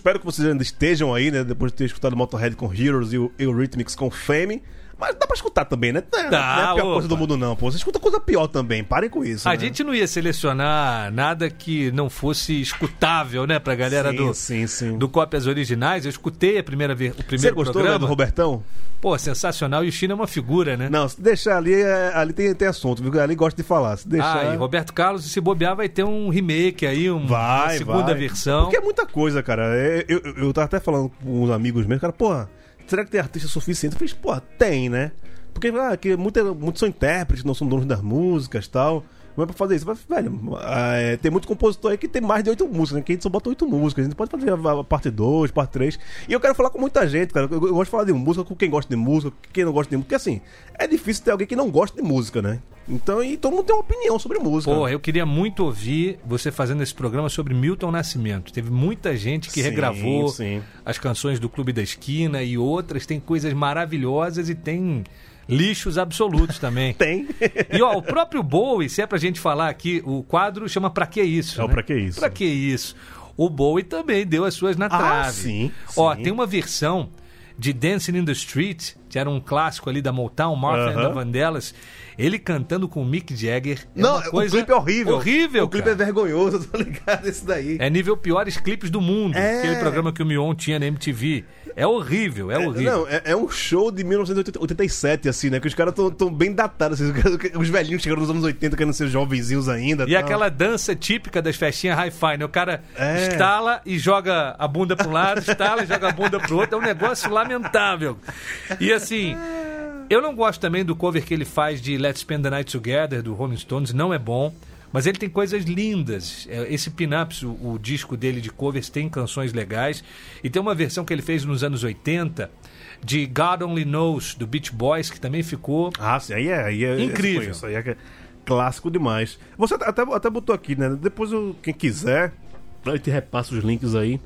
Espero que vocês ainda estejam aí, né? Depois de ter escutado Motorhead com Heroes e o Eurythmics com Fame. Mas dá pra escutar também, né? Não é, Dá, não é a pior opa. coisa do mundo, não, pô. Você escuta coisa pior também. Parem com isso. A né? gente não ia selecionar nada que não fosse escutável, né, pra galera sim, do, Sim, sim. do Cópias Originais. Eu escutei a primeira vez, o Você primeiro gostou né, programa. do Robertão? Pô, sensacional. E o China é uma figura, né? Não, se deixar ali, é- ali tem, tem assunto, viu? Ali gosta de falar. Se deixar. Ah, e Roberto Carlos, se bobear, vai ter um remake aí, um- Vai, uma segunda vai. versão. Porque é muita coisa, cara. É, Eu, eu, eu tava até falando com uns amigos meus, cara, porra, será que tem artista suficiente? Eu falei, porra, tem, né? Porque ah, que muitos são intérpretes, não são donos das músicas tal. Como é pra fazer isso? Falei, Velho, é, tem muito compositor aí que tem mais de oito músicas, né? Que a gente só bota oito músicas. A gente pode fazer a, a parte 2, parte 3. E eu quero falar com muita gente, cara. Eu, eu gosto de falar de música com quem gosta de música, com quem não gosta de música. Porque assim, é difícil ter alguém que não gosta de música, né? Então, e todo mundo tem uma opinião sobre música. Porra, eu queria muito ouvir você fazendo esse programa sobre Milton Nascimento. Teve muita gente que Sim, regravou sim. as canções do Clube da Esquina e outras. Tem coisas maravilhosas e tem lixos absolutos também. Tem. E ó, o próprio Bowie, se é pra gente falar aqui, o quadro chama Pra Que Isso? É o né? Pra Que Isso. Pra Que Isso? O Bowie também deu as suas na Ah, trave. sim, Ó, sim. tem uma versão de Dancing in the Street, que era um clássico ali da Motown, Martha and Aham. the Vandellas, ele cantando com o Mick Jagger. É Não, o clipe é horrível. Horrível, O clipe cara. é vergonhoso, tô ligado esse daí. É nível piores clipes do mundo. É. Aquele programa que o Mion tinha na MTV. É horrível, é horrível. Não, é, é um show de 1987, assim, né? Que os caras tão bem datados, assim, os velhinhos chegaram nos anos 80 querendo ser jovenzinhos ainda. E tal. aquela dança típica das festinhas hi-fi, né? O cara É. estala e joga a bunda para um lado, estala e joga a bunda pro outro. É um negócio lamentável. E assim, eu não gosto também do cover que ele faz de Let's Spend the Night Together, do Rolling Stones, não é bom. Mas ele tem coisas lindas. É, Esse Pinups, o, o disco dele de covers, tem canções legais. E tem uma versão que ele fez nos anos 80 de God Only Knows, do Beach Boys, que também ficou Ah, sim, aí é, aí é Incrível. Isso aí é clássico demais. Você até, até botou aqui, né? Depois, eu, quem quiser, a gente repassa os links aí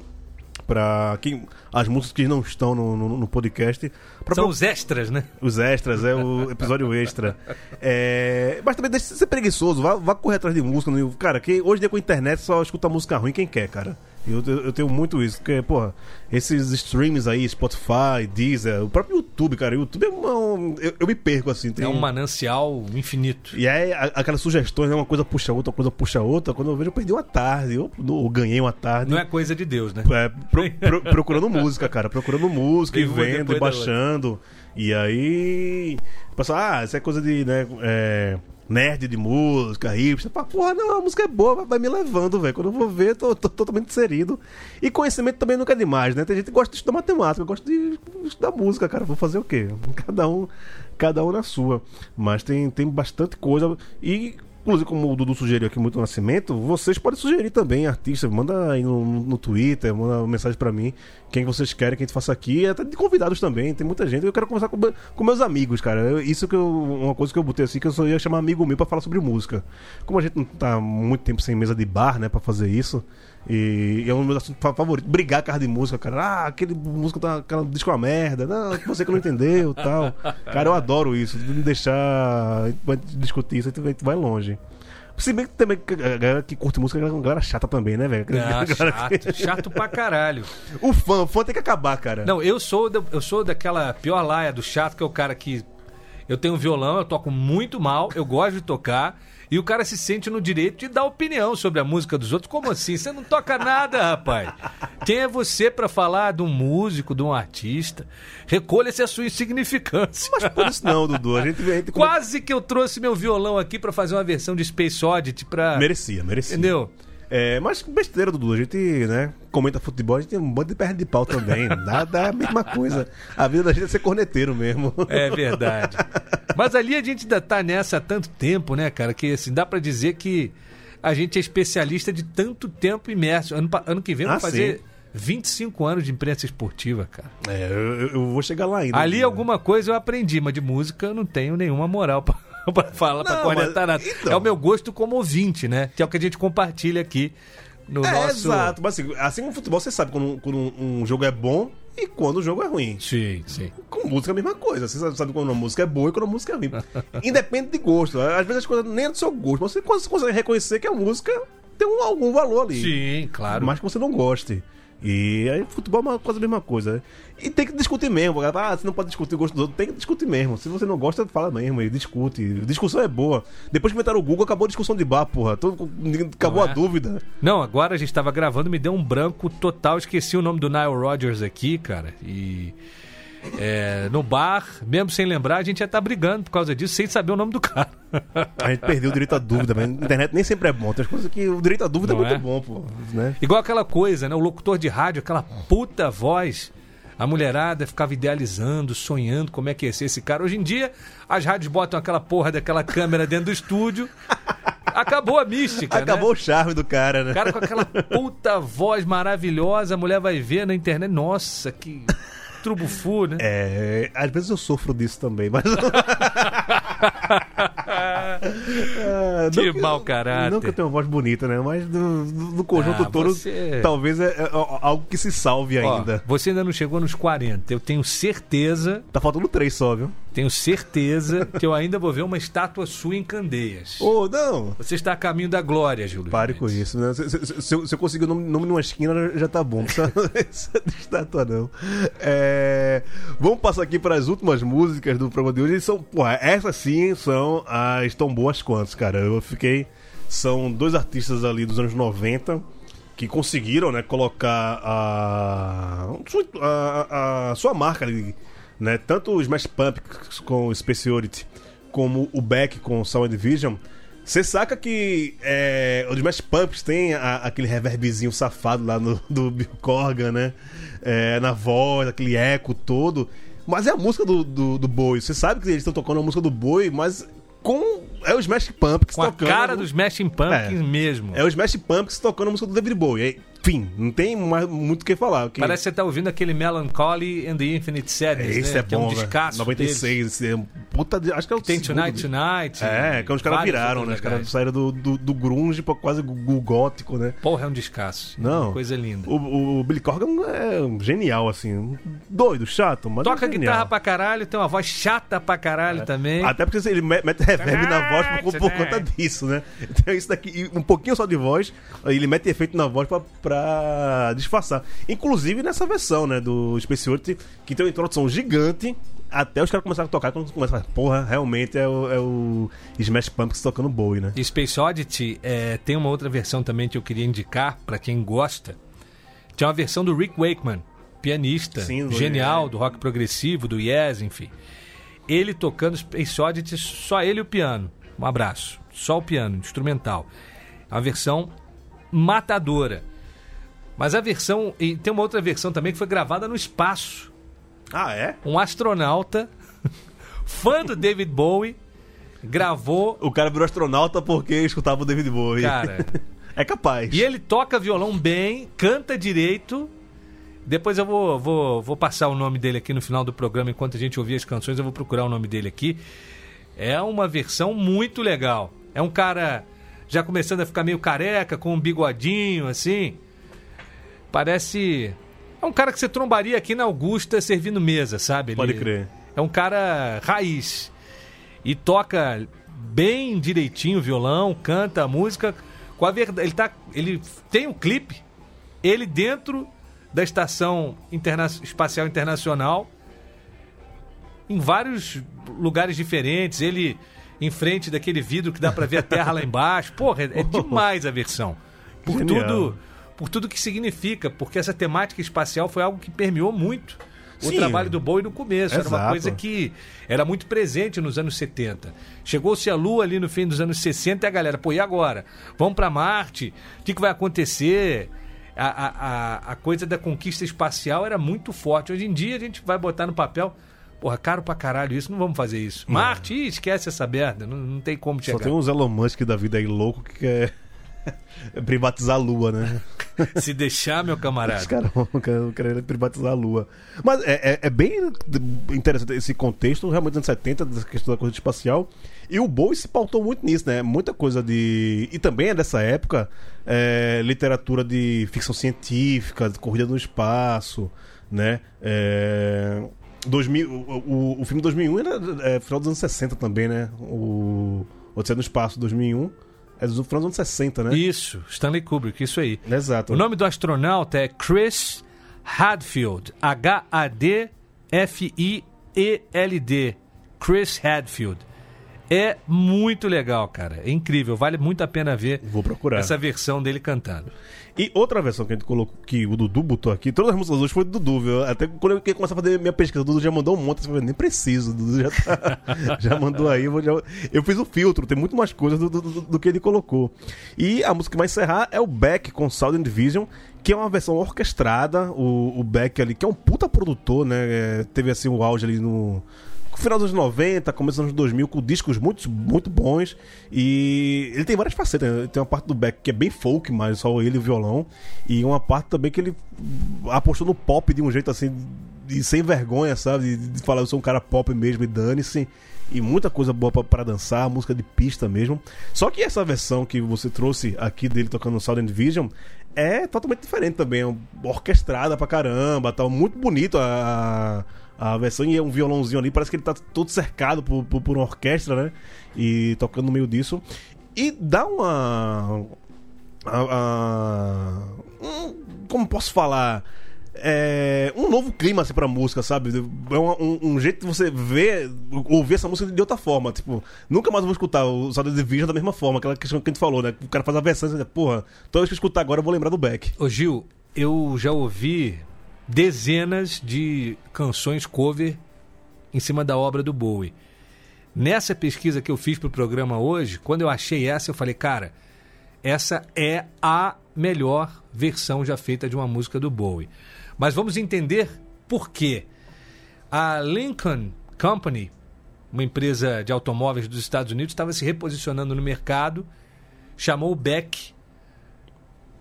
pra quem, as músicas que não estão no, no, no podcast. Pra São os extras, né? Os extras, é o episódio extra. É, mas também deixa de ser preguiçoso, vá, vá correr atrás de música. No, cara, que hoje dia com a internet só escuta música ruim quem quer, cara. Eu, eu, tenho muito isso, porque, porra, esses streams aí, Spotify, Deezer, o próprio YouTube, cara, o YouTube é uma. Eu, eu me perco assim. Tem... É um manancial infinito. E aí, a- aquelas sugestões, né? Uma coisa puxa outra, uma coisa puxa outra. Quando eu vejo, eu perdi uma tarde, eu, eu ganhei uma tarde. Não é coisa de Deus, né? É, pro- pro- procurando música, cara. Procurando música e vendo, e baixando. E aí. Pessoal, ah, isso é coisa de, né? é, nerd de música, hipster. Pá, porra, não, a música é boa, vai- me levando, velho. Quando eu vou ver, tô, tô totalmente inserido. E conhecimento também nunca é demais, né? Tem gente que gosta de estudar matemática, gosta de estudar música, cara. Vou fazer o quê? Cada um, cada um na sua. Mas tem, tem bastante coisa. E. Inclusive, como o Dudu sugeriu aqui muito no Nascimento, vocês podem sugerir também artistas. Manda aí no, no Twitter, manda uma mensagem pra mim. Quem vocês querem que a gente faça aqui. Até de convidados também. Tem muita gente. Eu quero conversar com, com meus amigos, cara. Eu- isso que eu. Uma coisa que eu botei assim, que eu só ia chamar amigo meu pra falar sobre música. Como a gente não tá muito tempo sem mesa de bar, né, pra fazer isso. E é um dos meus assuntos fa- favoritos. Brigar com a de música, cara. Ah, aquele música tá. Aquela disco é uma merda. Não, você que não entendeu tal. Cara, eu adoro isso. Me deixar. Discutir isso, a gente vai- longe. Se bem que também a galera que curte música é uma galera chata também, né, velho? Ah, galera que- chato, chato pra caralho. O fã, o fã tem que acabar, cara. Não, eu sou, eu sou daquela pior laia do chato, que é o cara que. Eu tenho um violão, eu toco muito mal, eu gosto de tocar, e o cara se sente no direito de dar opinião sobre a música dos outros. Como assim? Você não toca nada, rapaz. Quem é você pra falar de um músico, de um artista? Recolha-se a sua insignificância. Mas por isso não, Dudu. A gente, a gente Quase que eu trouxe meu violão aqui pra fazer uma versão de Space Oddity pra. Merecia, merecia. Entendeu? É, mas besteira, Dudu. A gente, né, comenta futebol, a gente tem um monte de perna de pau também. Nada é a mesma coisa. A vida da gente é ser corneteiro mesmo. É verdade. Mas ali a gente ainda tá nessa há tanto tempo, né, cara? Que assim, dá pra dizer que a gente é especialista de tanto tempo imerso. Ano, ano que vem Ah, fazer sim. 25 anos de imprensa esportiva, cara. É, eu, eu- vou chegar lá ainda. Ali alguma coisa eu aprendi, mas de música eu não tenho nenhuma moral pra, pra falar, cornetar mas- nada. então. É o meu gosto como ouvinte, né? Que é o que a gente compartilha aqui no É, nosso. exato. Mas assim, assim como futebol, você sabe quando, quando um, um jogo é bom e quando o jogo é ruim. Sim, sim. Com música é a mesma coisa. Você sabe- quando uma música é boa e quando a música é ruim. Independe de gosto. Às vezes as coisas nem é do seu gosto, mas você cons- consegue reconhecer que a música tem um- algum valor ali. Sim, claro. Mas que você não goste. E aí futebol é uma quase a mesma coisa. né? E tem que discutir mesmo. Ah, você não pode discutir o gosto dos outros. Tem que discutir mesmo. Se você não gosta, fala mesmo. E discute. Discussão é boa. Depois que inventaram o Google, acabou a discussão de bar, porra. Todo- acabou Não a é? dúvida. Não, agora a gente tava gravando, me deu um branco total. Esqueci o nome do Nile Rodgers aqui, cara. E. é, no bar, mesmo sem lembrar, a gente já tá brigando por causa disso, sem saber o nome do cara. A gente perdeu o direito à dúvida, mas a internet nem sempre é bom. Tem as coisas que o direito à dúvida Não é muito é? bom, pô. Né? Igual aquela coisa, né? O locutor de rádio, aquela puta voz. A mulherada ficava idealizando, sonhando como é que ia ser esse cara. Hoje em dia, as rádios botam aquela porra daquela câmera dentro do estúdio. Acabou a mística, Acabou né? o charme do cara, né? O cara com aquela puta voz maravilhosa, a mulher vai ver na internet. Nossa, que trubufu, né? É, às vezes eu sofro disso também, mas. Ah, Que não mau caráter. Não que eu tenha uma voz bonita, né? Mas do conjunto Ah, todo, você- talvez é, é algo que se salve Ó, ainda. você ainda não chegou nos 40. Eu tenho certeza, Tá faltando três só, viu? Tenho certeza que eu ainda vou ver uma estátua sua em Candeias. Ô, não! Você está a caminho da glória, Júlio. Pare com isso, né? Se, se- se eu, se eu conseguir o nome, nome numa esquina, já tá bom. Não precisa estátua, não. É, vamos passar aqui para as últimas músicas do programa de hoje. E São, porra, essas sim são as tão boas quantas, cara. Eu fiquei. São dois artistas ali dos anos 90 que conseguiram, né, colocar a, a, a sua marca ali, né? Tanto o Smash Pump com o Speciality como o Beck com o Sound Division. Você saca que é, os Smash Pumps tem a- aquele reverbzinho safado lá no, do Bill Corgan, né? É, na voz, aquele eco todo. Mas é a música do, do, do Boi. Você sabe que eles estão tocando a música do Boi, mas com. É o Smash Pumpkins Com a cara dos Smashing Pumpkins É. mesmo. É o Smash Pumpkins tocando a música do David Bowie. Enfim, não tem mais muito o que falar. Que... Parece que você tá ouvindo aquele Melancholy and the Infinite Sadness, Esse né? é que bom, é um descasso 96, esse é um puta. de- Acho que é o Tem segundo Tonight. Tonight. É, que os caras viraram, né? Os caras saíram do, do, do grunge pra quase o gótico, né? Porra, é um descasso. Não. Coisa linda. O, o Billy Corgan é genial, assim. Doido, chato, mas. Toca é guitarra pra caralho, tem uma voz chata pra caralho também. Até porque ele me- mete reverb na voz por, por conta disso, né? Então isso daqui, um pouquinho só de voz, ele mete efeito na voz pra, pra disfarçar. Inclusive nessa versão, né, do Space Oddity, que tem uma introdução gigante, até os caras começaram a tocar, quando a falar, porra, realmente é o, é o Smash Pumpkins tocando Bowie, né? E Space Oddity é, tem uma outra versão também que eu queria indicar pra quem gosta. Tinha uma versão do Rick Wakeman, pianista, Sim, genial, é. do rock progressivo, do Yes, enfim. Ele tocando Space Oddity, só ele e o piano. Um abraço. Só o piano, instrumental. É uma versão matadora. Mas a versão. E tem uma outra versão também que foi gravada no espaço. Ah, é? Um astronauta, fã do David Bowie, gravou. O cara virou astronauta porque escutava o David Bowie. Cara. é capaz. E ele toca violão bem, canta direito. Depois eu vou, vou, vou passar o nome dele aqui no final do programa, enquanto a gente ouvir as canções, eu vou procurar o nome dele aqui. É uma versão muito legal. É um cara já começando a ficar meio careca, com um bigodinho, assim. Parece. É um cara que você trombaria aqui na Augusta servindo mesa, sabe? Ele- Pode crer. É um cara raiz. E toca bem direitinho o violão, canta a música com a verdade. Ele, tá, ele tem um clipe, ele dentro da Estação Interna- Espacial Internacional, em vários lugares diferentes. Ele em frente daquele vidro que dá pra ver a Terra lá embaixo. Porra, é, é demais a versão. Por Genial. tudo, por tudo que significa, porque essa temática espacial foi algo que permeou muito o Sim. trabalho do Bowie no começo. Era uma Exato. coisa que era muito presente nos anos 70. Chegou-se a Lua ali no fim dos anos 60 e a galera, pô, e agora? Vamos pra Marte? O que, que vai acontecer? A, a, a, coisa da conquista espacial era muito forte. Hoje em dia a gente vai botar no papel. Porra, caro pra caralho isso, não vamos fazer isso. Marte, ih, esquece essa merda, não, não tem como Só chegar. tem uns Elon Musk da vida aí louco que quer privatizar a lua, né? Se deixar, meu Os camarada. caras vão querendo privatizar a lua. Mas é, é- é bem interessante esse contexto, realmente, dos anos 70, dessa questão da coisa espacial. E o Bowie se pautou muito nisso, né? Muita coisa de. E também é dessa época, é, literatura de ficção científica, de corrida no espaço, né? É, 2000, o, o, o filme 2001 era é, final dos anos 60 também, né? O Odisseia no Espaço 2001 é do final dos anos 60, né? Isso, Stanley Kubrick, isso aí. Exato. O nome do astronauta é Chris Hadfield. H-A-D-F-I-E-L-D. Chris Hadfield. É muito legal, cara. É incrível. Vale muito a pena ver Vou procurar. essa versão dele cantando. E outra versão que a gente colocou, que o Dudu botou aqui, todas as músicas hoje foi do Dudu, viu? Até quando eu começar a fazer minha pesquisa, o Dudu já mandou um monte, eu falei, nem preciso, o Dudu já, tá- já mandou aí, eu, já- eu fiz o filtro, tem muito mais coisas do, do- do- do que ele colocou. E a música que vai encerrar é o Beck com Sound and Division, que é uma versão orquestrada, o, o Beck ali, que é um puta produtor, né? É, teve assim o auge ali no final dos anos 90, começo dos anos 2000, com discos muito, muito bons. E ele tem várias facetas. né? Tem uma parte do Beck que é bem folk, mas só ele e o violão. E uma parte também que ele apostou no pop de um jeito assim, de, sem vergonha, sabe? De, de falar, eu sou um cara pop mesmo e dane-se. E muita coisa boa pra dançar, música de pista mesmo. Só que essa versão que você trouxe aqui dele tocando and Vision é totalmente diferente também. É orquestrada pra caramba, tá muito bonito a, a versão e é um violãozinho ali, parece que ele tá todo cercado por, por, por uma orquestra, né? E tocando no meio disso. E dá uma. a- a- um- como posso falar? É, um novo clima assim, pra música, sabe? É um, um- um jeito de você ver, ouvir essa música de outra forma. Tipo, nunca mais vou escutar o Sound of the Vision da mesma forma, aquela questão que a gente falou, né? O cara faz a versão e diz, porra, toda vez que eu escutar agora eu vou lembrar do Beck. Ô Gil, eu já ouvi dezenas de canções cover em cima da obra do Bowie. Nessa pesquisa que eu fiz pro programa hoje, quando eu achei essa, eu falei, cara, essa é a melhor versão já feita de uma música do Bowie. Mas vamos entender por quê. A Lincoln Company, uma empresa de automóveis dos Estados Unidos, estava se reposicionando no mercado, chamou o Beck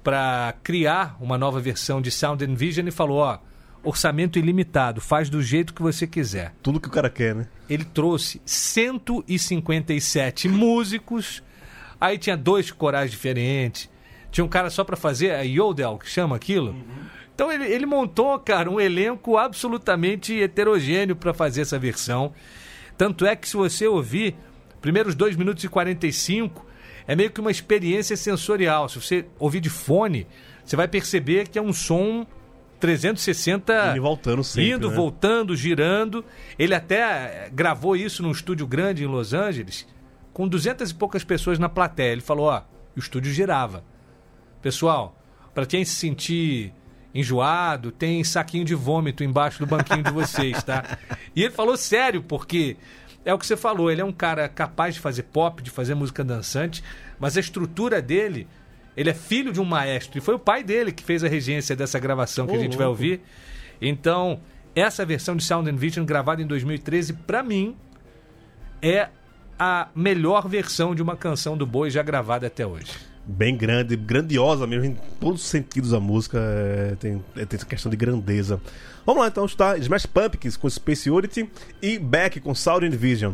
para criar uma nova versão de Sound and Vision e falou: ó, orçamento ilimitado, faz do jeito que você quiser. Tudo que o cara quer, né? Ele trouxe 157 músicos, aí tinha dois corais diferentes, tinha um cara só pra fazer a Yodel, que chama aquilo. Então ele, ele montou, cara, um elenco absolutamente heterogêneo pra fazer essa versão. Tanto é que se você ouvir, primeiros 2 minutos e 45, é meio que uma experiência sensorial. Se você ouvir de fone, você vai perceber que é um som 360 Ele voltando sempre, indo, né? voltando, girando. Ele até eh, gravou isso num estúdio grande em Los Angeles, com 200 e poucas pessoas na plateia. Ele falou: ó, o estúdio girava. Pessoal, para quem se sentir enjoado, tem saquinho de vômito embaixo do banquinho de vocês, tá? E ele falou sério, porque é o que você falou, ele é um cara capaz de fazer pop, de fazer música dançante, mas a estrutura dele, ele é filho de um maestro, e foi o pai dele que fez a regência dessa gravação que Ô, a gente vai louco. ouvir. Então, essa versão de Sound and Vision gravada em 2013, pra mim, é a melhor versão de uma canção do Boi já gravada até hoje. Bem grande, grandiosa mesmo, em todos os sentidos a música é, tem, é, tem essa questão de grandeza. Vamos lá então, está Smash Pumpkins com Space e Beck com Sound Vision.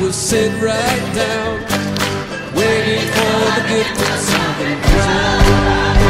We'll sit right down, waiting for the gift of something.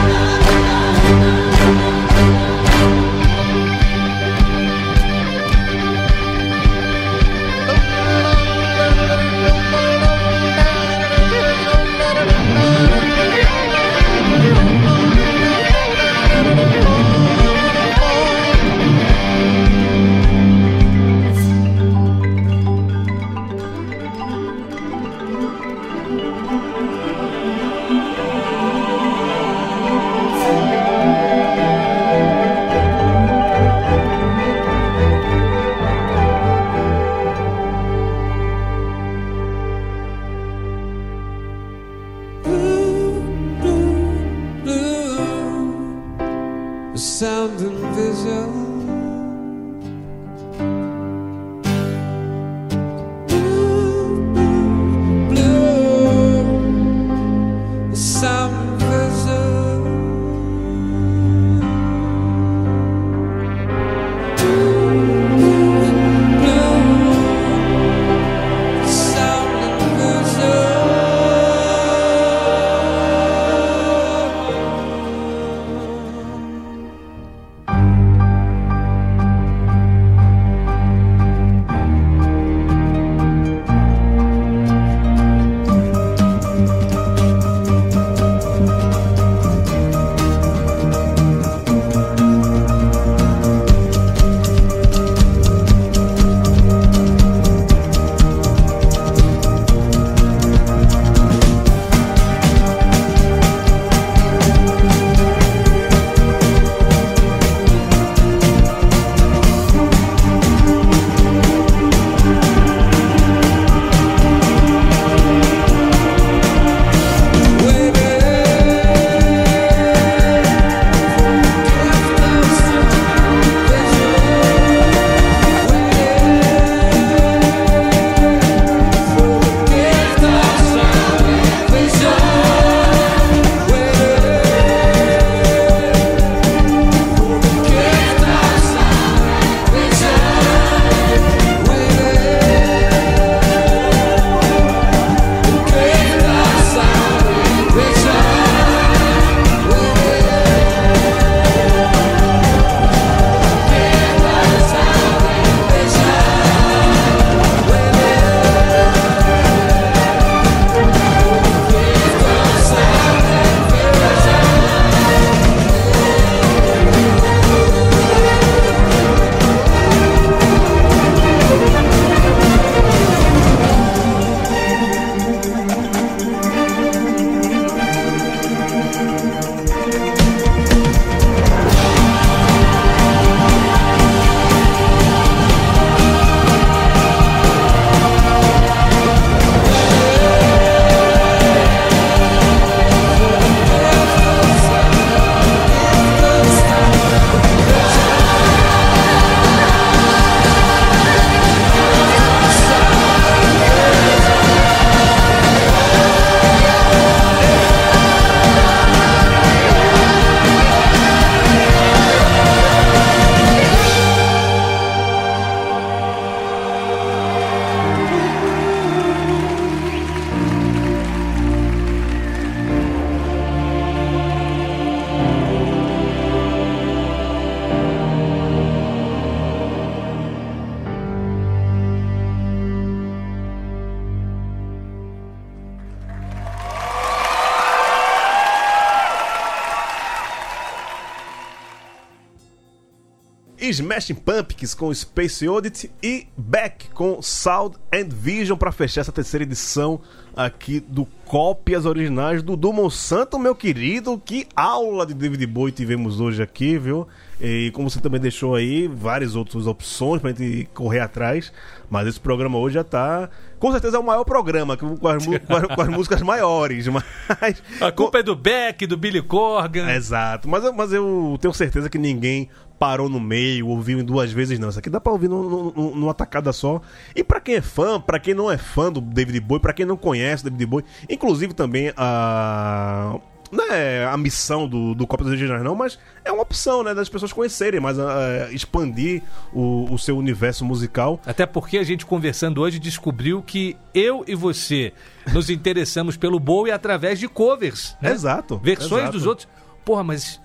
Smashing Pumpkins com Space Oddity e Beck com Sound and Vision para fechar essa terceira edição aqui do Cópias Originais do Du Monsanto, meu querido. Que aula de David Bowie tivemos hoje aqui, viu? E como você também deixou aí, várias outras opções pra gente correr atrás. Mas esse programa hoje já tá. Com certeza é o maior programa, com as, com as- músicas maiores. Mas. A culpa é do Beck, do Billy Corgan. Exato, mas, mas eu tenho certeza que ninguém parou no meio, ouviu em duas vezes, não. Isso aqui dá pra ouvir num- num- numa tacada só. E pra quem é fã, pra quem não é fã do David Bowie, pra quem não conhece o David Bowie, inclusive também a. Não é a missão do, do Copa dos Originais, não, mas é uma opção, né? Das pessoas conhecerem, mas ah, expandir o, o seu universo musical. Até porque a gente conversando hoje descobriu que eu e você nos interessamos pelo Bowie através de covers. Né? Exato. Versões exato. dos outros. Porra, mas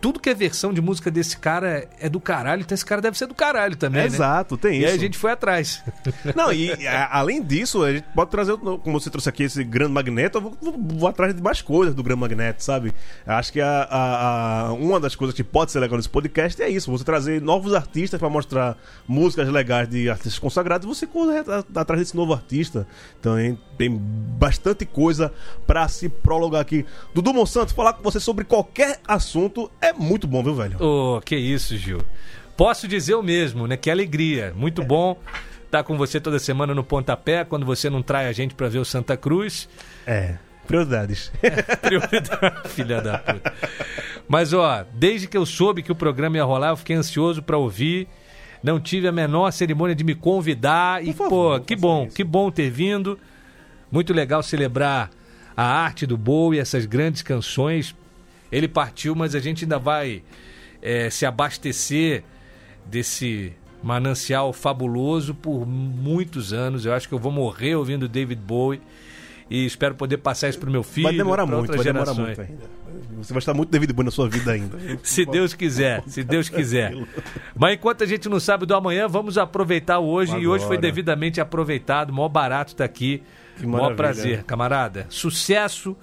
tudo que é versão de música desse cara é do caralho, então esse cara deve ser do caralho também, né? Exato, tem E isso. aí a gente foi atrás. Não, e a- além disso, a gente pode trazer, como você trouxe aqui esse Grande Magneto, eu vou, vou- vou atrás de mais coisas do Grande Magneto, sabe? Acho que a, a- a- uma das coisas que pode ser legal nesse podcast é isso: você trazer novos artistas pra mostrar músicas legais de artistas consagrados e você correr atrás desse novo artista. Então hein, tem bastante coisa pra se prologar aqui. Dudu Monsanto, falar com você sobre qualquer assunto é muito bom, viu, velho? Ô, que isso, Gil. Posso dizer o mesmo, né? Que alegria. Muito bom estar com você toda semana no Pontapé, quando você não trai a gente pra ver o Santa Cruz. É, prioridades. Prioridade, filha da puta. Mas, ó, desde que eu soube que o programa ia rolar, eu fiquei ansioso pra ouvir. Não tive a menor cerimônia de me convidar. E, favor, pô, que bom, isso. que bom ter vindo. Muito legal celebrar a arte do Bowie, essas grandes canções. Ele partiu, mas a gente ainda vai eh, se abastecer desse manancial fabuloso por muitos anos. Eu acho que eu vou morrer ouvindo David Bowie. E espero poder passar isso pro meu filho. vai demorar muito, vai demorar muito ainda. Você vai estar muito David Bowie na sua vida ainda. Se Deus quiser, se Deus quiser. Mas enquanto a gente não sabe do amanhã, vamos aproveitar o hoje. E hoje foi Agora. devidamente aproveitado. Mó barato tá aqui. Que Mó maravilha. prazer, camarada. Sucesso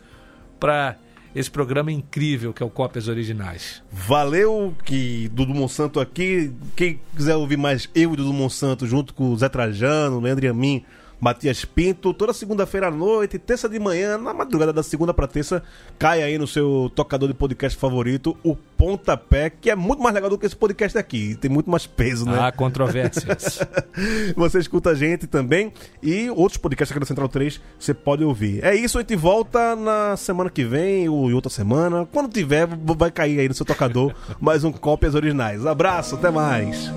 pra esse programa incrível que é o Cópias Originais. Valeu, que Dudu Monsanto aqui. Quem quiser ouvir mais eu e Dudu Monsanto junto com o Zé Trajano, Leandro e a mim, Matias Pinto, toda segunda-feira à noite, terça de manhã, na madrugada da segunda pra terça, cai aí no seu tocador de podcast favorito, o Pontapé, que é muito mais legal do que esse podcast aqui. Tem muito mais peso, né? Há controvérsias. Você escuta a gente também e outros podcasts aqui da Central 3 você pode ouvir. É isso, a gente volta na semana que vem ou em outra semana. Quando tiver, vai cair aí no seu tocador mais um Cópias Originais. Abraço, até mais.